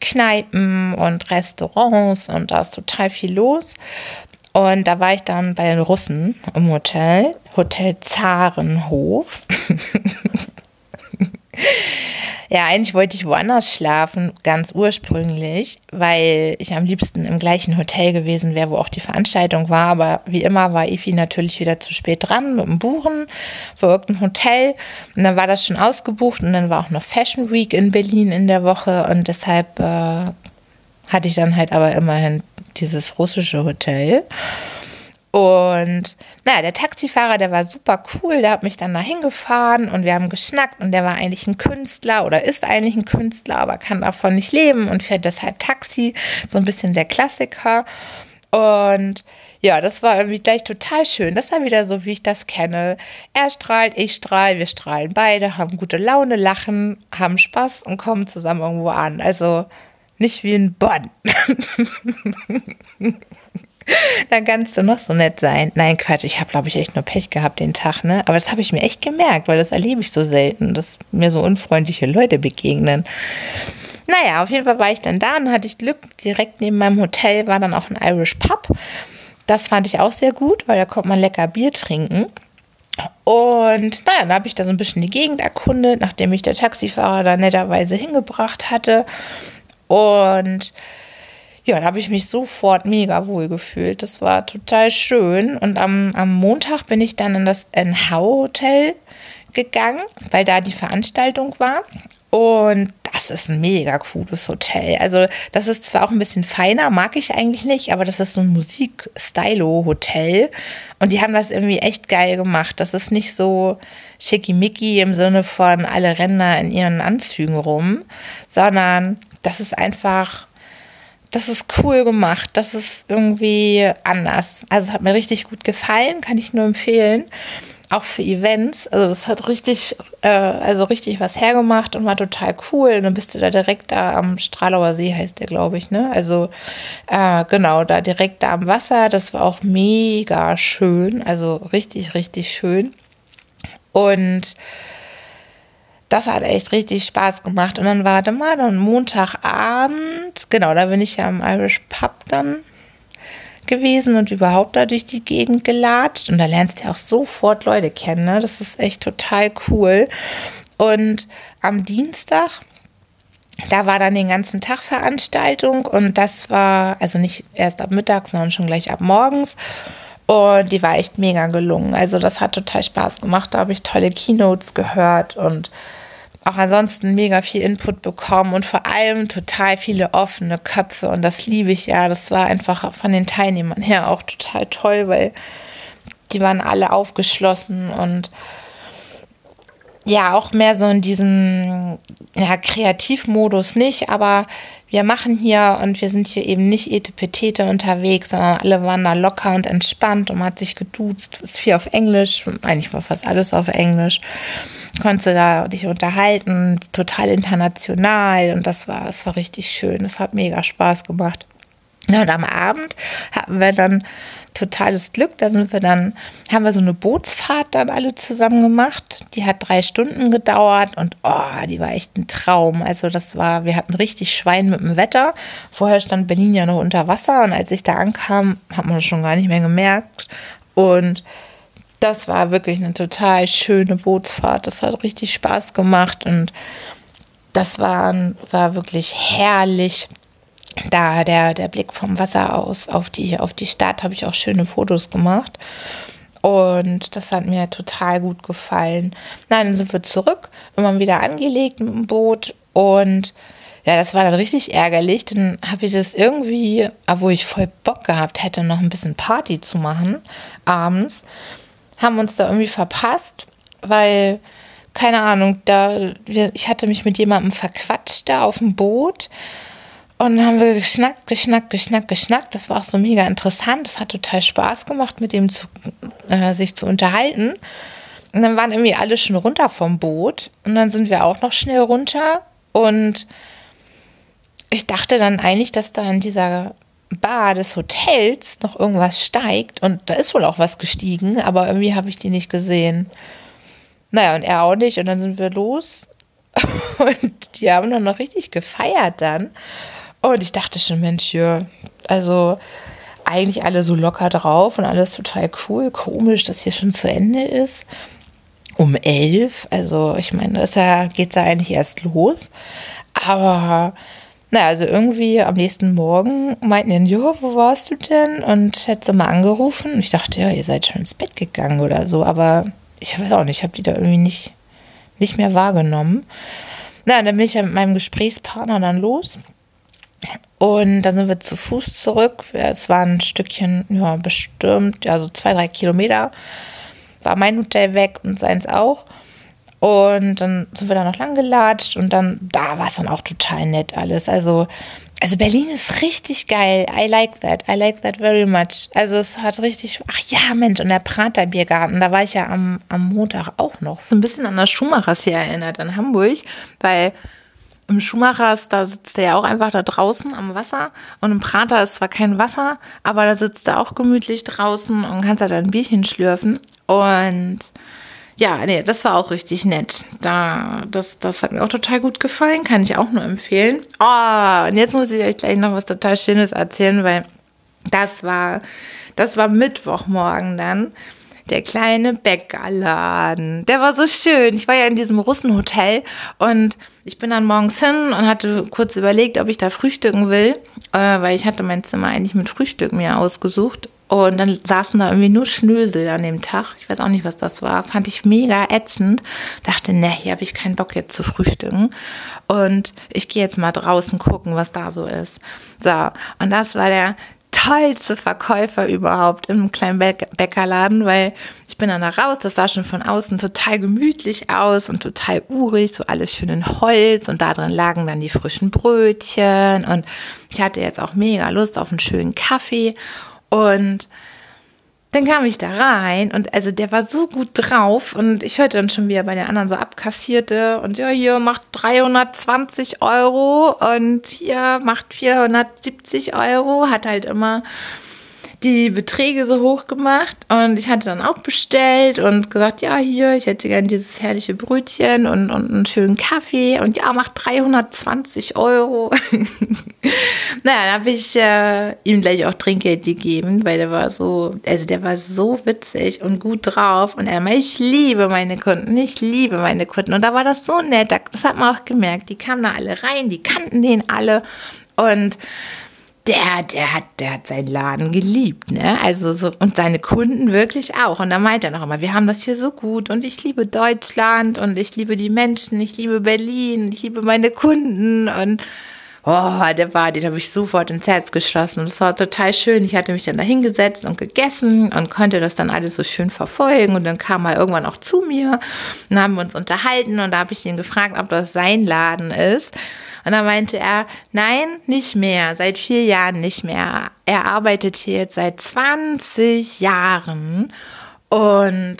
Kneipen und Restaurants und da ist total viel los. Und da war ich dann bei den Russen im Hotel, Hotel Zarenhof. ja, eigentlich wollte ich woanders schlafen, ganz ursprünglich, weil ich am liebsten im gleichen Hotel gewesen wäre, wo auch die Veranstaltung war. Aber wie immer war Efi natürlich wieder zu spät dran mit dem Buchen für irgendein Hotel. Und dann war das schon ausgebucht und dann war auch noch Fashion Week in Berlin in der Woche und deshalb äh, hatte ich dann halt aber immerhin dieses russische Hotel. Und naja, der Taxifahrer, der war super cool, der hat mich dann dahin gefahren und wir haben geschnackt und der war eigentlich ein Künstler oder ist eigentlich ein Künstler, aber kann davon nicht leben und fährt deshalb Taxi, so ein bisschen der Klassiker. Und ja, das war irgendwie gleich total schön. Das war wieder so, wie ich das kenne. Er strahlt, ich strahle, wir strahlen beide, haben gute Laune, lachen, haben Spaß und kommen zusammen irgendwo an. Also nicht wie in Bonn. Dann kannst du noch so nett sein. Nein, Quatsch, ich habe, glaube ich, echt nur Pech gehabt den Tag, ne? Aber das habe ich mir echt gemerkt, weil das erlebe ich so selten, dass mir so unfreundliche Leute begegnen. Naja, auf jeden Fall war ich dann da und hatte ich Glück. Direkt neben meinem Hotel war dann auch ein Irish Pub. Das fand ich auch sehr gut, weil da konnte man lecker Bier trinken. Und naja, dann habe ich da so ein bisschen die Gegend erkundet, nachdem mich der Taxifahrer da netterweise hingebracht hatte. Und ja, da habe ich mich sofort mega wohl gefühlt. Das war total schön. Und am, am Montag bin ich dann in das NH-Hotel gegangen, weil da die Veranstaltung war. Und das ist ein mega cooles Hotel. Also, das ist zwar auch ein bisschen feiner, mag ich eigentlich nicht, aber das ist so ein Musik-Stylo-Hotel. Und die haben das irgendwie echt geil gemacht. Das ist nicht so schickimicki im Sinne von alle Ränder in ihren Anzügen rum, sondern das ist einfach, das ist cool gemacht. Das ist irgendwie anders. Also es hat mir richtig gut gefallen, kann ich nur empfehlen. Auch für Events. Also das hat richtig, äh, also richtig was hergemacht und war total cool. Und dann bist du da direkt da am Stralauer See, heißt der, glaube ich, ne? Also äh, genau, da direkt da am Wasser. Das war auch mega schön. Also richtig, richtig schön. Und das hat echt richtig Spaß gemacht. Und dann war da mal dann Montagabend, genau, da bin ich ja im Irish Pub dann gewesen und überhaupt da durch die Gegend gelatscht. Und da lernst du ja auch sofort Leute kennen. Ne? Das ist echt total cool. Und am Dienstag, da war dann den ganzen Tag Veranstaltung und das war also nicht erst ab Mittag, sondern schon gleich ab morgens. Und die war echt mega gelungen. Also das hat total Spaß gemacht. Da habe ich tolle Keynotes gehört und auch ansonsten mega viel Input bekommen und vor allem total viele offene Köpfe. Und das liebe ich ja. Das war einfach von den Teilnehmern her auch total toll, weil die waren alle aufgeschlossen und ja auch mehr so in diesem ja, Kreativmodus nicht, aber wir machen hier und wir sind hier eben nicht etepetete unterwegs, sondern alle waren da locker und entspannt und man hat sich geduzt, ist viel auf Englisch, eigentlich war fast alles auf Englisch. Konntest du da dich unterhalten, total international und das war, das war richtig schön. Das hat mega Spaß gemacht. Und am Abend hatten wir dann totales Glück. Da sind wir dann, haben wir so eine Bootsfahrt dann alle zusammen gemacht. Die hat drei Stunden gedauert und oh, die war echt ein Traum. Also das war, wir hatten richtig Schwein mit dem Wetter. Vorher stand Berlin ja noch unter Wasser und als ich da ankam, hat man das schon gar nicht mehr gemerkt. Und das war wirklich eine total schöne Bootsfahrt. Das hat richtig Spaß gemacht und das war, war wirklich herrlich da der, der Blick vom Wasser aus auf die, auf die Stadt habe ich auch schöne Fotos gemacht. Und das hat mir total gut gefallen. Nein, dann sind wir zurück, immer wieder angelegt mit dem Boot. Und ja, das war dann richtig ärgerlich. Dann habe ich das irgendwie, obwohl ich voll Bock gehabt hätte, noch ein bisschen Party zu machen abends, haben uns da irgendwie verpasst, weil, keine Ahnung, da, ich hatte mich mit jemandem verquatscht da auf dem Boot. Und dann haben wir geschnackt, geschnackt, geschnackt, geschnackt. Das war auch so mega interessant. Das hat total Spaß gemacht, mit dem zu, äh, sich zu unterhalten. Und dann waren irgendwie alle schon runter vom Boot. Und dann sind wir auch noch schnell runter. Und ich dachte dann eigentlich, dass da in dieser Bar des Hotels noch irgendwas steigt. Und da ist wohl auch was gestiegen, aber irgendwie habe ich die nicht gesehen. Naja, und er auch nicht. Und dann sind wir los. Und die haben dann noch richtig gefeiert dann. Und ich dachte schon, Mensch, ja, also eigentlich alle so locker drauf und alles total cool. Komisch, dass hier schon zu Ende ist. Um elf. Also, ich meine, das ja, geht da eigentlich erst los. Aber, naja, also irgendwie am nächsten Morgen meinten die, ja, wo warst du denn? Und hätte mal angerufen. Und ich dachte, ja, ihr seid schon ins Bett gegangen oder so. Aber ich weiß auch nicht, ich habe die da irgendwie nicht, nicht mehr wahrgenommen. Na, dann bin ich ja mit meinem Gesprächspartner dann los. Und dann sind wir zu Fuß zurück. Es war ein Stückchen, ja, bestimmt, ja, so zwei, drei Kilometer. War mein Hotel weg und seins auch. Und dann sind wir da noch lang gelatscht und dann, da war es dann auch total nett alles. Also, also Berlin ist richtig geil. I like that. I like that very much. Also es hat richtig, ach ja, Mensch, und der Prater Biergarten, da war ich ja am, am Montag auch noch. So ein bisschen an das Schumachers hier erinnert in Hamburg, weil im Schumachers, da sitzt er ja auch einfach da draußen am Wasser. Und im Prater ist zwar kein Wasser, aber da sitzt er auch gemütlich draußen und kannst halt ein Bierchen schlürfen. Und ja, nee, das war auch richtig nett. Da, das, das hat mir auch total gut gefallen, kann ich auch nur empfehlen. Oh, und jetzt muss ich euch gleich noch was total Schönes erzählen, weil das war, das war Mittwochmorgen dann der kleine Bäckerladen. Der war so schön. Ich war ja in diesem Russenhotel und ich bin dann morgens hin und hatte kurz überlegt, ob ich da frühstücken will, äh, weil ich hatte mein Zimmer eigentlich mit Frühstück mir ausgesucht. Und dann saßen da irgendwie nur Schnösel an dem Tag. Ich weiß auch nicht, was das war. Fand ich mega ätzend. Dachte, ne, hier habe ich keinen Bock jetzt zu frühstücken. Und ich gehe jetzt mal draußen gucken, was da so ist. So, und das war der tollste Verkäufer überhaupt im kleinen Bäckerladen, weil ich bin dann da raus, das sah schon von außen total gemütlich aus und total urig, so alles schön in Holz und da drin lagen dann die frischen Brötchen und ich hatte jetzt auch mega Lust auf einen schönen Kaffee und dann kam ich da rein und also der war so gut drauf und ich hörte dann schon wieder bei den anderen so abkassierte und ja, hier macht 320 Euro und hier macht 470 Euro, hat halt immer die Beträge so hoch gemacht und ich hatte dann auch bestellt und gesagt, ja, hier, ich hätte gern dieses herrliche Brötchen und, und einen schönen Kaffee und ja, macht 320 Euro. naja, dann habe ich äh, ihm gleich auch Trinkgeld gegeben, weil der war so, also der war so witzig und gut drauf und er meinte, ich liebe meine Kunden, ich liebe meine Kunden und da war das so nett, das hat man auch gemerkt, die kamen da alle rein, die kannten den alle und der, der hat, der hat seinen Laden geliebt, ne? Also so, und seine Kunden wirklich auch. Und da meint er noch immer, wir haben das hier so gut und ich liebe Deutschland und ich liebe die Menschen, ich liebe Berlin, ich liebe meine Kunden und Oh, der war, den habe ich sofort ins Herz geschlossen. Und es war total schön. Ich hatte mich dann da hingesetzt und gegessen und konnte das dann alles so schön verfolgen. Und dann kam er irgendwann auch zu mir und haben wir uns unterhalten. Und da habe ich ihn gefragt, ob das sein Laden ist. Und dann meinte er, nein, nicht mehr, seit vier Jahren nicht mehr. Er arbeitet hier jetzt seit 20 Jahren und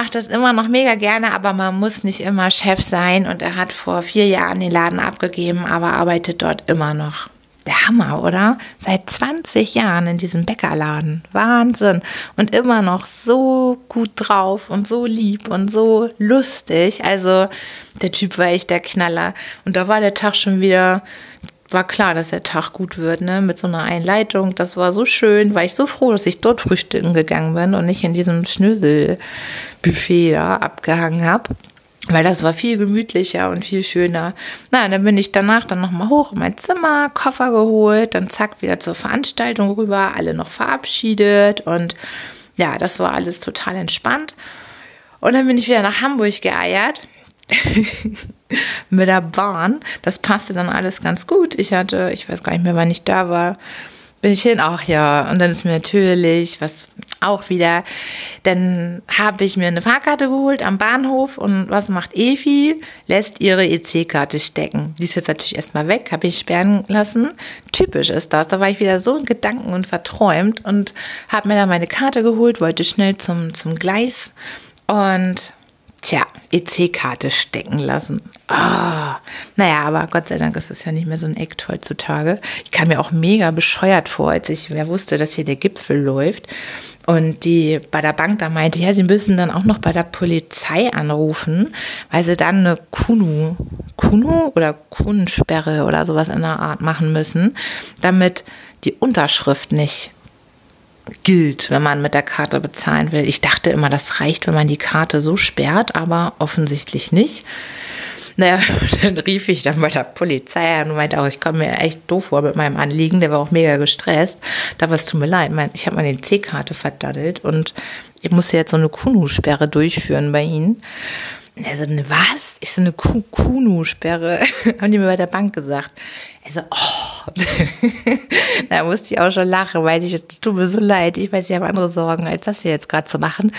macht das immer noch mega gerne, aber man muss nicht immer Chef sein. Und er hat vor vier Jahren den Laden abgegeben, aber arbeitet dort immer noch. Der Hammer, oder? Seit 20 Jahren in diesem Bäckerladen. Wahnsinn. Und immer noch so gut drauf und so lieb und so lustig. Also der Typ war echt der Knaller. Und da war der Tag schon wieder war klar, dass der Tag gut wird, ne? Mit so einer Einleitung. Das war so schön, war ich so froh, dass ich dort frühstücken gegangen bin und nicht in diesem Schnöselbuffet da abgehangen habe. Weil das war viel gemütlicher und viel schöner. Na, dann bin ich danach dann nochmal hoch in mein Zimmer, Koffer geholt, dann zack, wieder zur Veranstaltung rüber, alle noch verabschiedet und ja, das war alles total entspannt. Und dann bin ich wieder nach Hamburg geeiert mit der Bahn. Das passte dann alles ganz gut. Ich hatte, ich weiß gar nicht mehr, wann ich da war, bin ich hin, ach ja, und dann ist mir natürlich, was auch wieder, dann habe ich mir eine Fahrkarte geholt am Bahnhof und was macht Evi? Lässt ihre EC-Karte stecken. Die ist jetzt natürlich erstmal weg, habe ich sperren lassen. Typisch ist das, da war ich wieder so in Gedanken und verträumt und habe mir dann meine Karte geholt, wollte schnell zum, zum Gleis und Tja, EC-Karte stecken lassen. Ah, naja, aber Gott sei Dank ist das ja nicht mehr so ein Act heutzutage. Ich kam mir auch mega bescheuert vor, als ich wer wusste, dass hier der Gipfel läuft. Und die bei der Bank da meinte, ja, sie müssen dann auch noch bei der Polizei anrufen, weil sie dann eine Kunu, Kunu oder Kunensperre oder sowas in der Art machen müssen, damit die Unterschrift nicht gilt, wenn man mit der Karte bezahlen will. Ich dachte immer, das reicht, wenn man die Karte so sperrt, aber offensichtlich nicht. Naja, dann rief ich dann bei der Polizei an und meinte auch, ich komme mir echt doof vor mit meinem Anliegen. Der war auch mega gestresst. Da war es tut mir leid, ich habe meine C-Karte verdaddelt und ich musste jetzt so eine Kunu-Sperre durchführen bei Ihnen. Er so, ne, was? Ich so, eine Kunu-Sperre. Haben die mir bei der Bank gesagt. Er so, oh. da musste ich auch schon lachen, weil ich, es tut mir so leid. Ich weiß, ich habe andere Sorgen, als das hier jetzt gerade zu machen.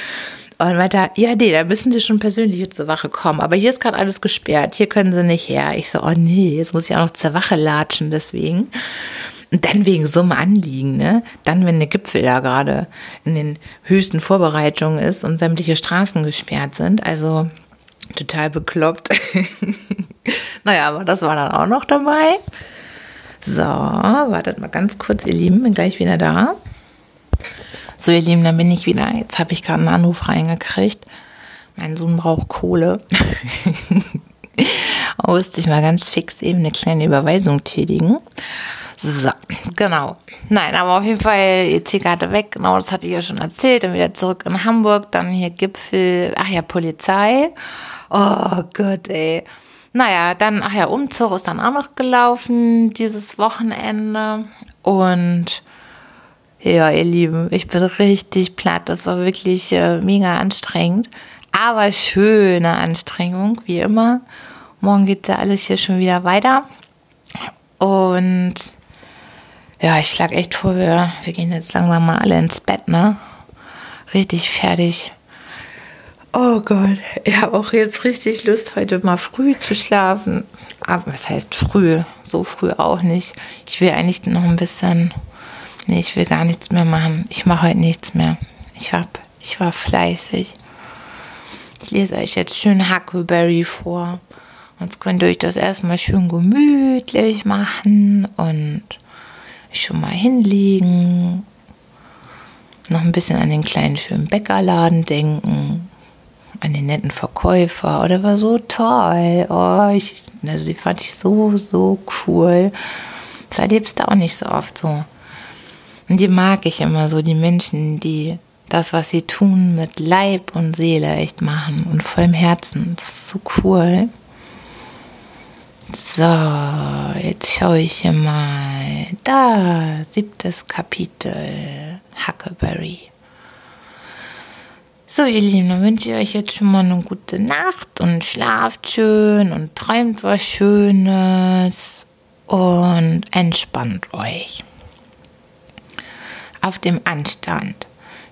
Und meinte, ja, nee, da müssen sie schon persönlich zur Wache kommen. Aber hier ist gerade alles gesperrt. Hier können sie nicht her. Ich so, oh nee, jetzt muss ich auch noch zur Wache latschen, deswegen. Und dann wegen so einem Anliegen, ne? Dann, wenn der Gipfel da gerade in den höchsten Vorbereitungen ist und sämtliche Straßen gesperrt sind. Also, total bekloppt. naja, aber das war dann auch noch dabei. So, wartet mal ganz kurz, ihr Lieben, bin gleich wieder da. So, ihr Lieben, dann bin ich wieder. Jetzt habe ich gerade einen Anruf reingekriegt. Mein Sohn braucht Kohle. Musste ich mal ganz fix eben eine kleine Überweisung tätigen. So, genau. Nein, aber auf jeden Fall EC-Karte weg. Genau, das hatte ich ja schon erzählt. Dann wieder zurück in Hamburg. Dann hier Gipfel. Ach ja, Polizei. Oh Gott, ey. Naja, dann, ach ja, Umzug ist dann auch noch gelaufen dieses Wochenende. Und ja, ihr Lieben, ich bin richtig platt. Das war wirklich äh, mega anstrengend. Aber schöne Anstrengung, wie immer. Morgen geht ja alles hier schon wieder weiter. Und ja, ich schlage echt vor, wir, wir gehen jetzt langsam mal alle ins Bett, ne? Richtig fertig. Oh Gott, ich habe auch jetzt richtig Lust, heute mal früh zu schlafen. Aber was heißt früh? So früh auch nicht. Ich will eigentlich noch ein bisschen. Nee, ich will gar nichts mehr machen. Ich mache heute nichts mehr. Ich hab, ich war fleißig. Ich lese euch jetzt schön Huckleberry vor. Jetzt könnt ihr euch das erstmal schön gemütlich machen und schon mal hinlegen. Noch ein bisschen an den kleinen schönen Bäckerladen denken an den netten Verkäufer. Oh, der war so toll. Oh, ich, also die fand ich so, so cool. Das erlebst du auch nicht so oft so. Und die mag ich immer so, die Menschen, die das, was sie tun, mit Leib und Seele echt machen und vollem Herzen. Das ist so cool. So, jetzt schaue ich hier mal. Da, siebtes Kapitel. Huckleberry. So, ihr Lieben, dann wünsche ich euch jetzt schon mal eine gute Nacht und schlaft schön und träumt was Schönes. und entspannt euch. Auf dem Anstand,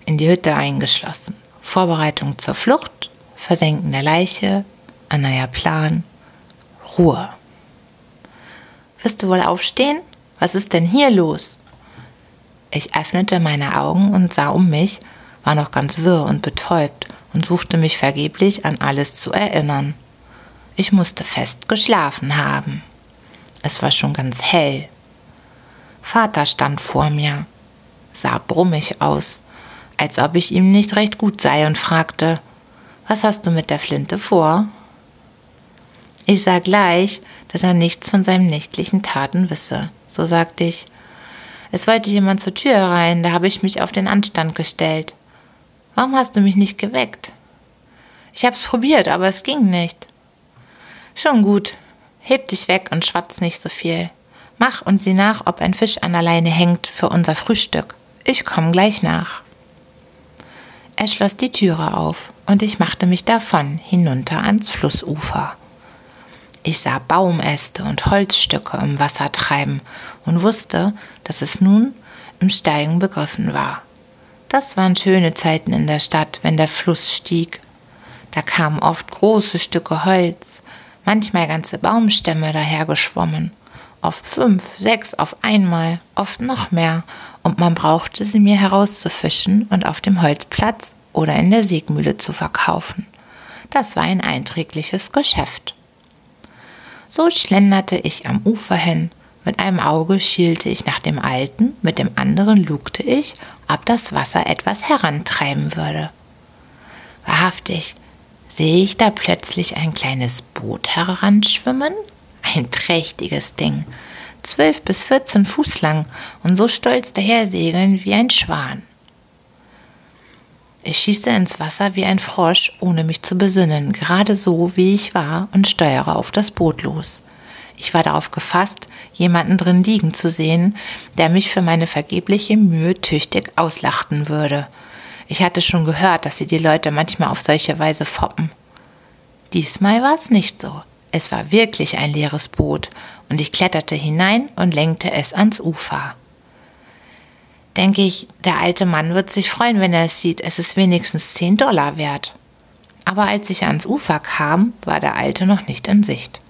in die Hütte eingeschlossen. Vorbereitung zur Flucht, Versenken der Leiche, ein neuer Plan, Ruhe. Wirst du wohl aufstehen? Was ist denn hier los? Ich öffnete meine Augen und sah um mich, war noch ganz wirr und betäubt und suchte mich vergeblich an alles zu erinnern. Ich musste fest geschlafen haben. Es war schon ganz hell. Vater stand vor mir, sah brummig aus, als ob ich ihm nicht recht gut sei und fragte, was hast du mit der Flinte vor? Ich sah gleich, dass er nichts von seinen nächtlichen Taten wisse. So sagte ich, es wollte jemand zur Tür herein, da habe ich mich auf den Anstand gestellt. Warum hast du mich nicht geweckt? Ich hab's probiert, aber es ging nicht. Schon gut, Heb dich weg und schwatz nicht so viel. Mach und sieh nach, ob ein Fisch an der Leine hängt für unser Frühstück. Ich komm gleich nach. Er schloss die Türe auf und ich machte mich davon hinunter ans Flussufer. Ich sah Baumäste und Holzstücke im Wasser treiben und wusste, dass es nun im Steigen begriffen war. Das waren schöne Zeiten in der Stadt, wenn der Fluss stieg. Da kamen oft große Stücke Holz, manchmal ganze Baumstämme dahergeschwommen, oft fünf, sechs auf einmal, oft noch mehr, und man brauchte sie mir herauszufischen und auf dem Holzplatz oder in der Sägmühle zu verkaufen. Das war ein einträgliches Geschäft. So schlenderte ich am Ufer hin, mit einem Auge schielte ich nach dem Alten, mit dem anderen lugte ich, ob das Wasser etwas herantreiben würde. Wahrhaftig, sehe ich da plötzlich ein kleines Boot heranschwimmen. Ein prächtiges Ding, zwölf bis vierzehn Fuß lang und so stolz dahersegeln wie ein Schwan. Ich schieße ins Wasser wie ein Frosch, ohne mich zu besinnen, gerade so wie ich war, und steuere auf das Boot los. Ich war darauf gefasst, jemanden drin liegen zu sehen, der mich für meine vergebliche Mühe tüchtig auslachten würde. Ich hatte schon gehört, dass sie die Leute manchmal auf solche Weise foppen. Diesmal war es nicht so. Es war wirklich ein leeres Boot und ich kletterte hinein und lenkte es ans Ufer. Denke ich, der alte Mann wird sich freuen, wenn er es sieht, es ist wenigstens 10 Dollar wert. Aber als ich ans Ufer kam, war der Alte noch nicht in Sicht.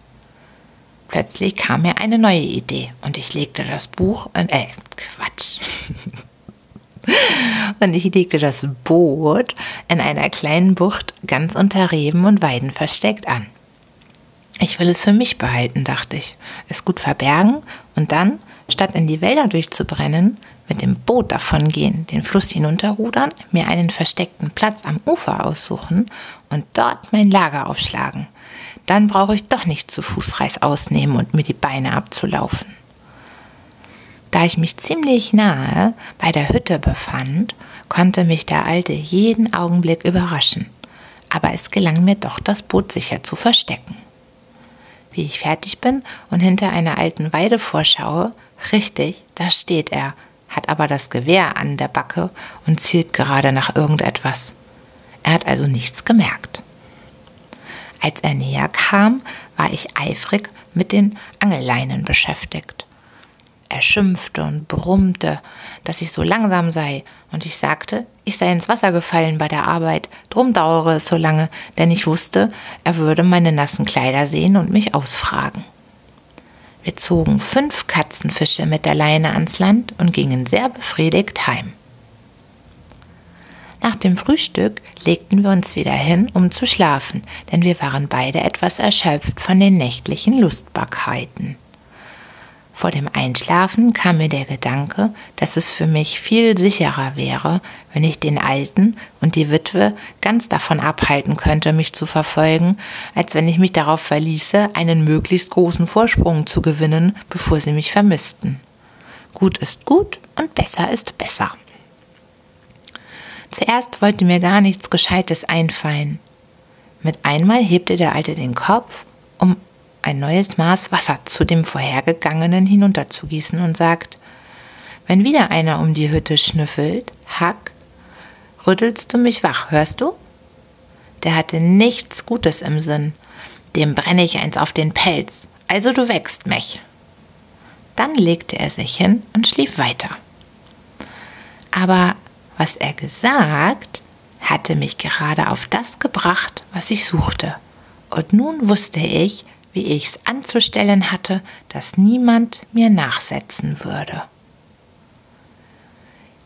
Plötzlich kam mir eine neue Idee und ich legte das Buch und, äh, Quatsch. und ich legte das Boot in einer kleinen Bucht ganz unter Reben und Weiden versteckt an. Ich will es für mich behalten, dachte ich, es gut verbergen und dann, statt in die Wälder durchzubrennen, mit dem Boot davongehen, den Fluss hinunterrudern, mir einen versteckten Platz am Ufer aussuchen und dort mein Lager aufschlagen. Dann brauche ich doch nicht zu Fußreis ausnehmen und mir die Beine abzulaufen. Da ich mich ziemlich nahe bei der Hütte befand, konnte mich der Alte jeden Augenblick überraschen, aber es gelang mir doch, das Boot sicher zu verstecken. Wie ich fertig bin und hinter einer alten Weide vorschaue, richtig, da steht er, hat aber das Gewehr an der Backe und zielt gerade nach irgendetwas. Er hat also nichts gemerkt. Als er näher kam, war ich eifrig mit den Angelleinen beschäftigt. Er schimpfte und brummte, dass ich so langsam sei, und ich sagte, ich sei ins Wasser gefallen bei der Arbeit, drum dauere es so lange, denn ich wusste, er würde meine nassen Kleider sehen und mich ausfragen. Wir zogen fünf Katzenfische mit der Leine ans Land und gingen sehr befriedigt heim. Nach dem Frühstück legten wir uns wieder hin, um zu schlafen, denn wir waren beide etwas erschöpft von den nächtlichen Lustbarkeiten. Vor dem Einschlafen kam mir der Gedanke, dass es für mich viel sicherer wäre, wenn ich den Alten und die Witwe ganz davon abhalten könnte, mich zu verfolgen, als wenn ich mich darauf verließe, einen möglichst großen Vorsprung zu gewinnen, bevor sie mich vermissten. Gut ist gut und besser ist besser. Zuerst wollte mir gar nichts Gescheites einfallen. Mit einmal hebte der Alte den Kopf, um ein neues Maß Wasser zu dem vorhergegangenen hinunterzugießen und sagt, wenn wieder einer um die Hütte schnüffelt, Hack, rüttelst du mich wach, hörst du? Der hatte nichts Gutes im Sinn. Dem brenne ich eins auf den Pelz. Also du wächst mich. Dann legte er sich hin und schlief weiter. Aber was er gesagt, hatte mich gerade auf das gebracht, was ich suchte. Und nun wusste ich, wie ich's anzustellen hatte, dass niemand mir nachsetzen würde.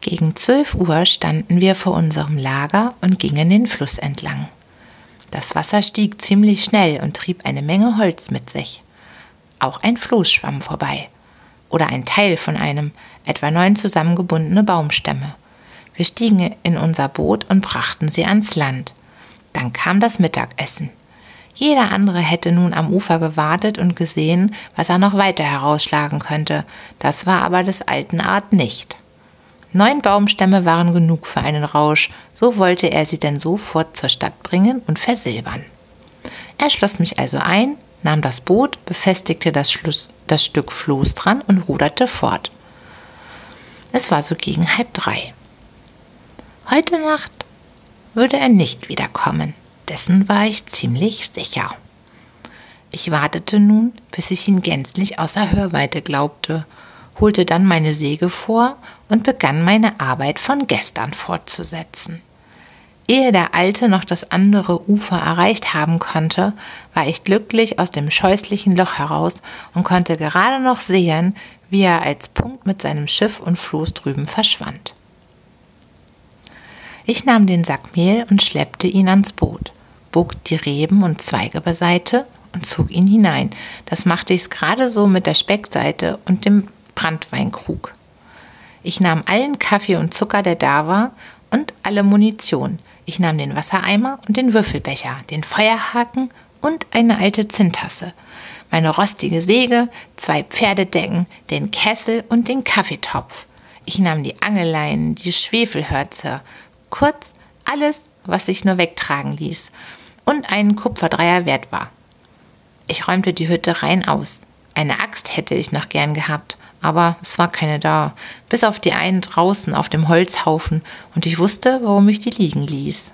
Gegen zwölf Uhr standen wir vor unserem Lager und gingen den Fluss entlang. Das Wasser stieg ziemlich schnell und trieb eine Menge Holz mit sich. Auch ein Floß schwamm vorbei. Oder ein Teil von einem, etwa neun zusammengebundene Baumstämme. Wir stiegen in unser Boot und brachten sie ans Land. Dann kam das Mittagessen. Jeder andere hätte nun am Ufer gewartet und gesehen, was er noch weiter herausschlagen könnte. Das war aber des alten Art nicht. Neun Baumstämme waren genug für einen Rausch, so wollte er sie denn sofort zur Stadt bringen und versilbern. Er schloss mich also ein, nahm das Boot, befestigte das, Schluss, das Stück Floß dran und ruderte fort. Es war so gegen halb drei. Heute Nacht würde er nicht wiederkommen. Dessen war ich ziemlich sicher. Ich wartete nun, bis ich ihn gänzlich außer Hörweite glaubte, holte dann meine Säge vor und begann meine Arbeit von gestern fortzusetzen. Ehe der Alte noch das andere Ufer erreicht haben konnte, war ich glücklich aus dem scheußlichen Loch heraus und konnte gerade noch sehen, wie er als Punkt mit seinem Schiff und Floß drüben verschwand. Ich nahm den Sack Mehl und schleppte ihn ans Boot, bog die Reben und Zweige beiseite und zog ihn hinein. Das machte ich gerade so mit der Speckseite und dem Brandweinkrug. Ich nahm allen Kaffee und Zucker, der da war, und alle Munition. Ich nahm den Wassereimer und den Würfelbecher, den Feuerhaken und eine alte Zinntasse, meine rostige Säge, zwei Pferdedecken, den Kessel und den Kaffeetopf. Ich nahm die Angeleinen, die Schwefelhörzer, Kurz alles, was sich nur wegtragen ließ und einen Kupferdreier wert war. Ich räumte die Hütte rein aus. Eine Axt hätte ich noch gern gehabt, aber es war keine da, bis auf die einen draußen auf dem Holzhaufen, und ich wusste, warum ich die liegen ließ.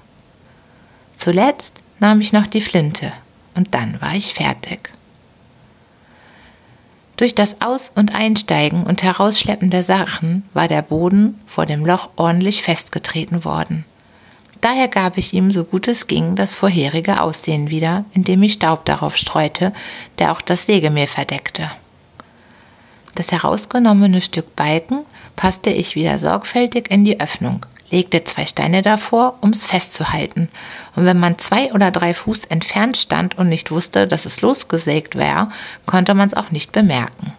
Zuletzt nahm ich noch die Flinte, und dann war ich fertig. Durch das Aus- und Einsteigen und Herausschleppen der Sachen war der Boden vor dem Loch ordentlich festgetreten worden. Daher gab ich ihm, so gut es ging, das vorherige Aussehen wieder, indem ich Staub darauf streute, der auch das Sägemehl verdeckte. Das herausgenommene Stück Balken passte ich wieder sorgfältig in die Öffnung, legte zwei Steine davor, um's festzuhalten. Und wenn man zwei oder drei Fuß entfernt stand und nicht wusste, dass es losgesägt wäre, konnte man es auch nicht bemerken.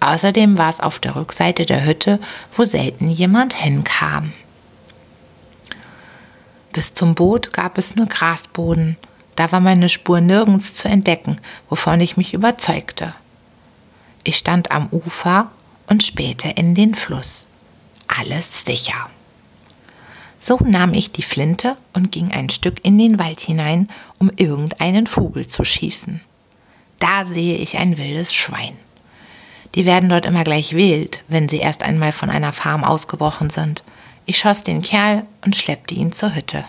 Außerdem war es auf der Rückseite der Hütte, wo selten jemand hinkam. Bis zum Boot gab es nur Grasboden. Da war meine Spur nirgends zu entdecken, wovon ich mich überzeugte. Ich stand am Ufer und spähte in den Fluss. Alles sicher. So nahm ich die Flinte und ging ein Stück in den Wald hinein, um irgendeinen Vogel zu schießen. Da sehe ich ein wildes Schwein. Die werden dort immer gleich wild, wenn sie erst einmal von einer Farm ausgebrochen sind. Ich schoss den Kerl und schleppte ihn zur Hütte.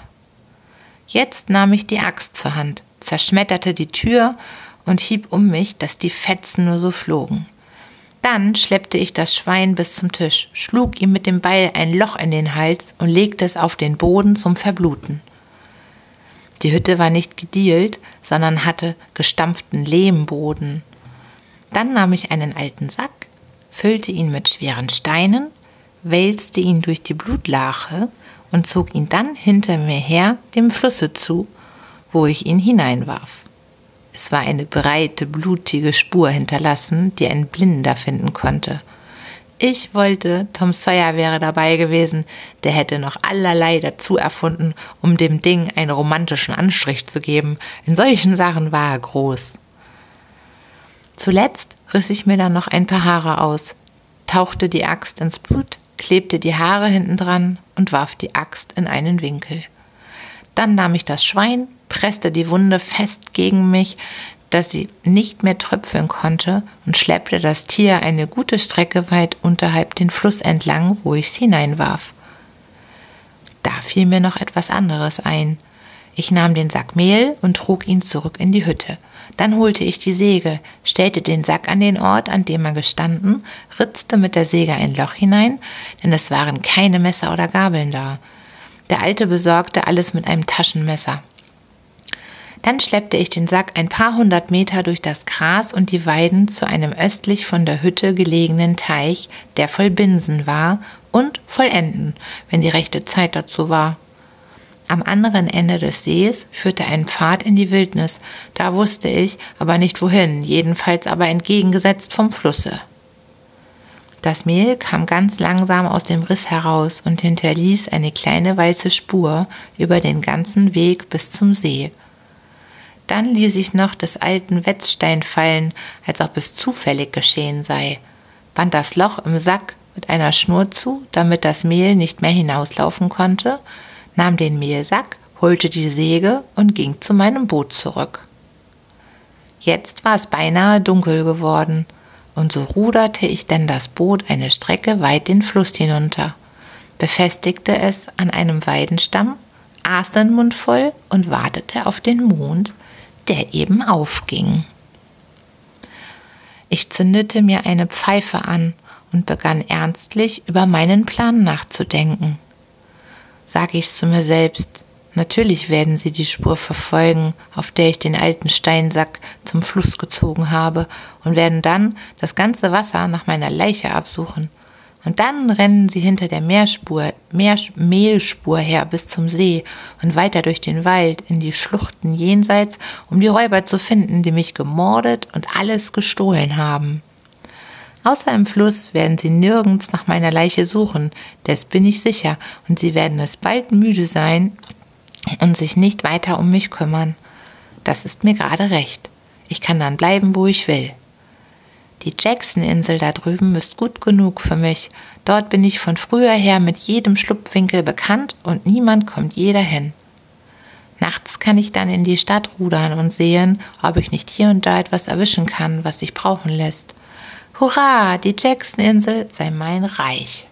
Jetzt nahm ich die Axt zur Hand, zerschmetterte die Tür und hieb um mich, dass die Fetzen nur so flogen. Dann schleppte ich das Schwein bis zum Tisch, schlug ihm mit dem Beil ein Loch in den Hals und legte es auf den Boden zum Verbluten. Die Hütte war nicht gedielt, sondern hatte gestampften Lehmboden. Dann nahm ich einen alten Sack, füllte ihn mit schweren Steinen, wälzte ihn durch die Blutlache und zog ihn dann hinter mir her dem Flusse zu, wo ich ihn hineinwarf. Es war eine breite, blutige Spur hinterlassen, die ein Blinder finden konnte. Ich wollte, Tom Sawyer wäre dabei gewesen, der hätte noch allerlei dazu erfunden, um dem Ding einen romantischen Anstrich zu geben. In solchen Sachen war er groß. Zuletzt riss ich mir dann noch ein paar Haare aus, tauchte die Axt ins Blut, klebte die Haare hinten dran und warf die Axt in einen Winkel. Dann nahm ich das Schwein, presste die Wunde fest gegen mich, dass sie nicht mehr tröpfeln konnte und schleppte das Tier eine gute Strecke weit unterhalb den Fluss entlang, wo ich es hineinwarf. Da fiel mir noch etwas anderes ein. Ich nahm den Sack Mehl und trug ihn zurück in die Hütte, Dann holte ich die Säge, stellte den Sack an den Ort, an dem er gestanden, ritzte mit der Säge ein Loch hinein, denn es waren keine Messer oder Gabeln da. Der Alte besorgte alles mit einem Taschenmesser. Dann schleppte ich den Sack ein paar hundert Meter durch das Gras und die Weiden zu einem östlich von der Hütte gelegenen Teich, der voll Binsen war und voll Enten, wenn die rechte Zeit dazu war. Am anderen Ende des Sees führte ein Pfad in die Wildnis, da wusste ich aber nicht wohin, jedenfalls aber entgegengesetzt vom Flusse. Das Mehl kam ganz langsam aus dem Riss heraus und hinterließ eine kleine weiße Spur über den ganzen Weg bis zum See. Dann ließ ich noch des alten Wetzstein fallen, als ob es zufällig geschehen sei, band das Loch im Sack mit einer Schnur zu, damit das Mehl nicht mehr hinauslaufen konnte, nahm den Mehlsack, holte die Säge und ging zu meinem Boot zurück. Jetzt war es beinahe dunkel geworden, und so ruderte ich denn das Boot eine Strecke weit den Fluss hinunter, befestigte es an einem Weidenstamm, aß den Mund voll und wartete auf den Mond, der eben aufging. Ich zündete mir eine Pfeife an und begann ernstlich über meinen Plan nachzudenken sage ich zu mir selbst, natürlich werden sie die Spur verfolgen, auf der ich den alten Steinsack zum Fluss gezogen habe, und werden dann das ganze Wasser nach meiner Leiche absuchen. Und dann rennen sie hinter der Meerspur, Meer, Mehlspur her bis zum See und weiter durch den Wald in die Schluchten jenseits, um die Räuber zu finden, die mich gemordet und alles gestohlen haben. Außer im Fluss werden sie nirgends nach meiner Leiche suchen, des bin ich sicher, und sie werden es bald müde sein und sich nicht weiter um mich kümmern. Das ist mir gerade recht. Ich kann dann bleiben, wo ich will. Die Jackson-Insel da drüben ist gut genug für mich. Dort bin ich von früher her mit jedem Schlupfwinkel bekannt und niemand kommt je dahin. Nachts kann ich dann in die Stadt rudern und sehen, ob ich nicht hier und da etwas erwischen kann, was sich brauchen lässt. Hurra, die Jackson-Insel sei mein Reich.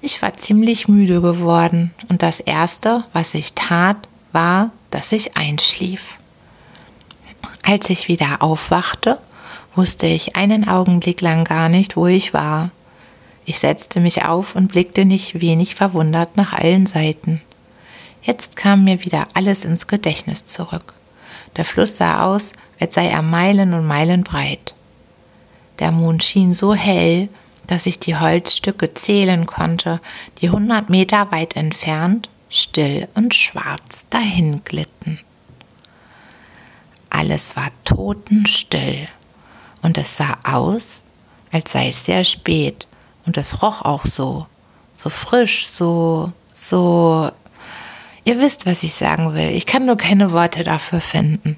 Ich war ziemlich müde geworden und das Erste, was ich tat, war, dass ich einschlief. Als ich wieder aufwachte, wusste ich einen Augenblick lang gar nicht, wo ich war. Ich setzte mich auf und blickte nicht wenig verwundert nach allen Seiten. Jetzt kam mir wieder alles ins Gedächtnis zurück. Der Fluss sah aus, als sei er Meilen und Meilen breit. Der Mond schien so hell, dass ich die Holzstücke zählen konnte, die hundert Meter weit entfernt, still und schwarz dahin glitten. Alles war totenstill, und es sah aus, als sei es sehr spät, und es roch auch so, so frisch, so, so. Ihr wisst, was ich sagen will, ich kann nur keine Worte dafür finden.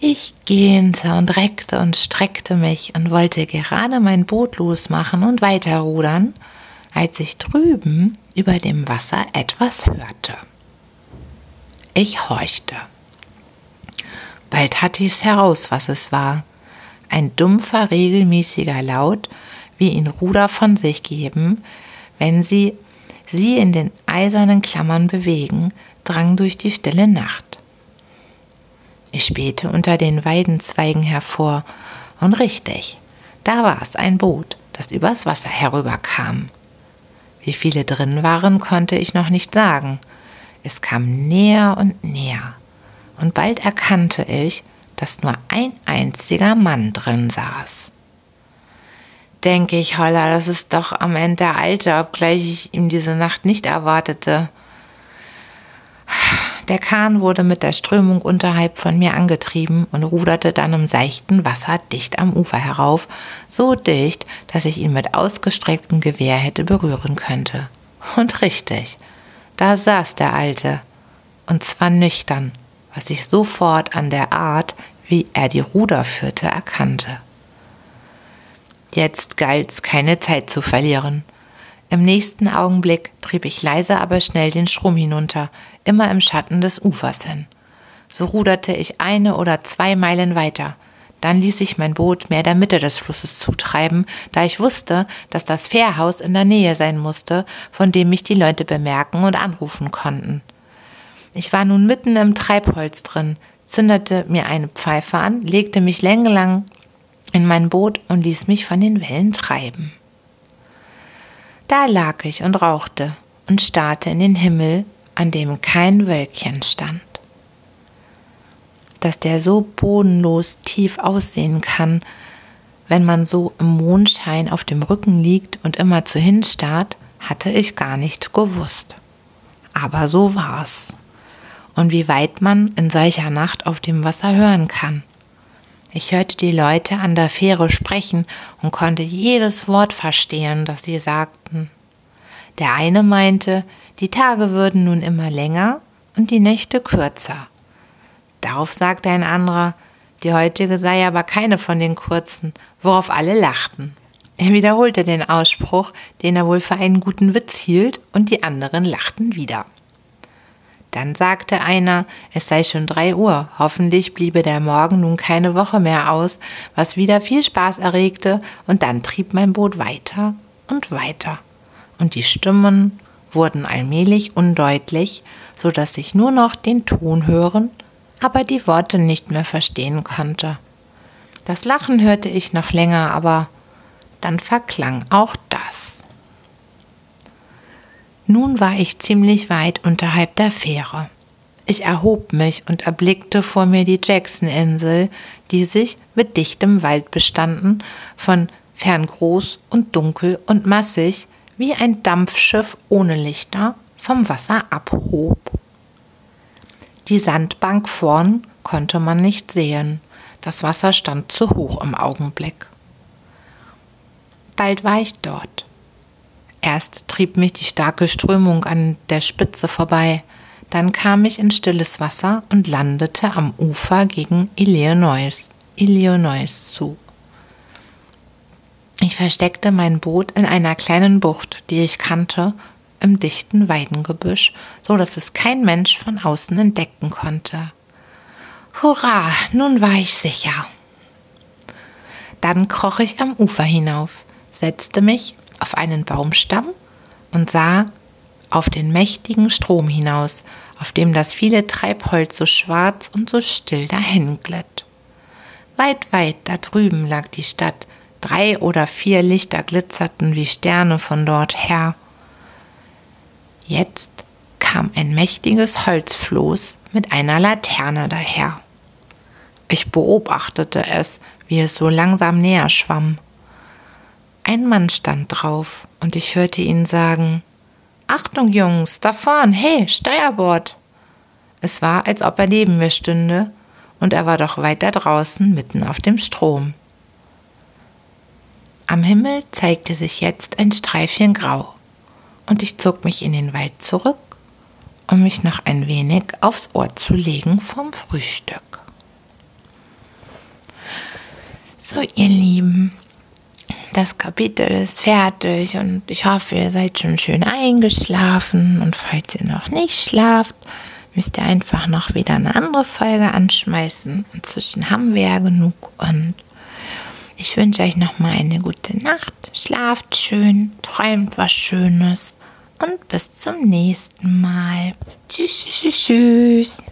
Ich gähnte und reckte und streckte mich und wollte gerade mein Boot losmachen und weiterrudern, als ich drüben über dem Wasser etwas hörte. Ich horchte. Bald hatte ich es heraus, was es war. Ein dumpfer, regelmäßiger Laut, wie ihn Ruder von sich geben, wenn sie sie in den eisernen Klammern bewegen, drang durch die stille Nacht. Ich spähte unter den Weidenzweigen hervor, und richtig, da war es ein Boot, das übers Wasser herüberkam. Wie viele drin waren, konnte ich noch nicht sagen. Es kam näher und näher, und bald erkannte ich, dass nur ein einziger Mann drin saß. Denke ich, holla, das ist doch am Ende der Alte, obgleich ich ihm diese Nacht nicht erwartete. Der Kahn wurde mit der Strömung unterhalb von mir angetrieben und ruderte dann im seichten Wasser dicht am Ufer herauf, so dicht, dass ich ihn mit ausgestrecktem Gewehr hätte berühren könnte. Und richtig, da saß der Alte, und zwar nüchtern, was ich sofort an der Art, wie er die Ruder führte, erkannte. Jetzt galt's keine Zeit zu verlieren. Im nächsten Augenblick trieb ich leise aber schnell den Strom hinunter, immer im Schatten des Ufers hin. So ruderte ich eine oder zwei Meilen weiter. Dann ließ ich mein Boot mehr der Mitte des Flusses zutreiben, da ich wusste, dass das Fährhaus in der Nähe sein musste, von dem mich die Leute bemerken und anrufen konnten. Ich war nun mitten im Treibholz drin, zündete mir eine Pfeife an, legte mich längelang in mein Boot und ließ mich von den Wellen treiben. Da lag ich und rauchte und starrte in den Himmel, an dem kein Wölkchen stand. Dass der so bodenlos tief aussehen kann, wenn man so im Mondschein auf dem Rücken liegt und immer zu hinstarrt, hatte ich gar nicht gewusst. Aber so war's. Und wie weit man in solcher Nacht auf dem Wasser hören kann. Ich hörte die Leute an der Fähre sprechen und konnte jedes Wort verstehen, das sie sagten. Der eine meinte, die Tage würden nun immer länger und die Nächte kürzer. Darauf sagte ein anderer, die heutige sei aber keine von den kurzen, worauf alle lachten. Er wiederholte den Ausspruch, den er wohl für einen guten Witz hielt, und die anderen lachten wieder. Dann sagte einer, es sei schon drei Uhr, hoffentlich bliebe der Morgen nun keine Woche mehr aus, was wieder viel Spaß erregte, und dann trieb mein Boot weiter und weiter. Und die Stimmen wurden allmählich undeutlich, so dass ich nur noch den Ton hören, aber die Worte nicht mehr verstehen konnte. Das Lachen hörte ich noch länger, aber dann verklang auch das. Nun war ich ziemlich weit unterhalb der Fähre. Ich erhob mich und erblickte vor mir die Jackson-Insel, die sich mit dichtem Wald bestanden, von fern groß und dunkel und massig, wie ein Dampfschiff ohne Lichter, vom Wasser abhob. Die Sandbank vorn konnte man nicht sehen, das Wasser stand zu hoch im Augenblick. Bald war ich dort. Erst trieb mich die starke Strömung an der Spitze vorbei, dann kam ich in stilles Wasser und landete am Ufer gegen Illinois, Illinois zu. Ich versteckte mein Boot in einer kleinen Bucht, die ich kannte, im dichten Weidengebüsch, so dass es kein Mensch von außen entdecken konnte. Hurra, nun war ich sicher. Dann kroch ich am Ufer hinauf, setzte mich auf einen Baumstamm und sah auf den mächtigen Strom hinaus, auf dem das viele Treibholz so schwarz und so still dahinglitt. Weit, weit da drüben lag die Stadt, drei oder vier Lichter glitzerten wie Sterne von dort her. Jetzt kam ein mächtiges Holzfloß mit einer Laterne daher. Ich beobachtete es, wie es so langsam näher schwamm. Ein Mann stand drauf und ich hörte ihn sagen: Achtung, Jungs, da vorn, hey, Steuerbord! Es war, als ob er neben mir stünde, und er war doch weiter draußen mitten auf dem Strom. Am Himmel zeigte sich jetzt ein Streifchen Grau, und ich zog mich in den Wald zurück, um mich noch ein wenig aufs Ohr zu legen vom Frühstück. So, ihr Lieben, das Kapitel ist fertig und ich hoffe, ihr seid schon schön eingeschlafen. Und falls ihr noch nicht schlaft, müsst ihr einfach noch wieder eine andere Folge anschmeißen. Inzwischen haben wir ja genug und ich wünsche euch noch mal eine gute Nacht. Schlaft schön, träumt was Schönes und bis zum nächsten Mal. Tschüss, tschüss, tschüss.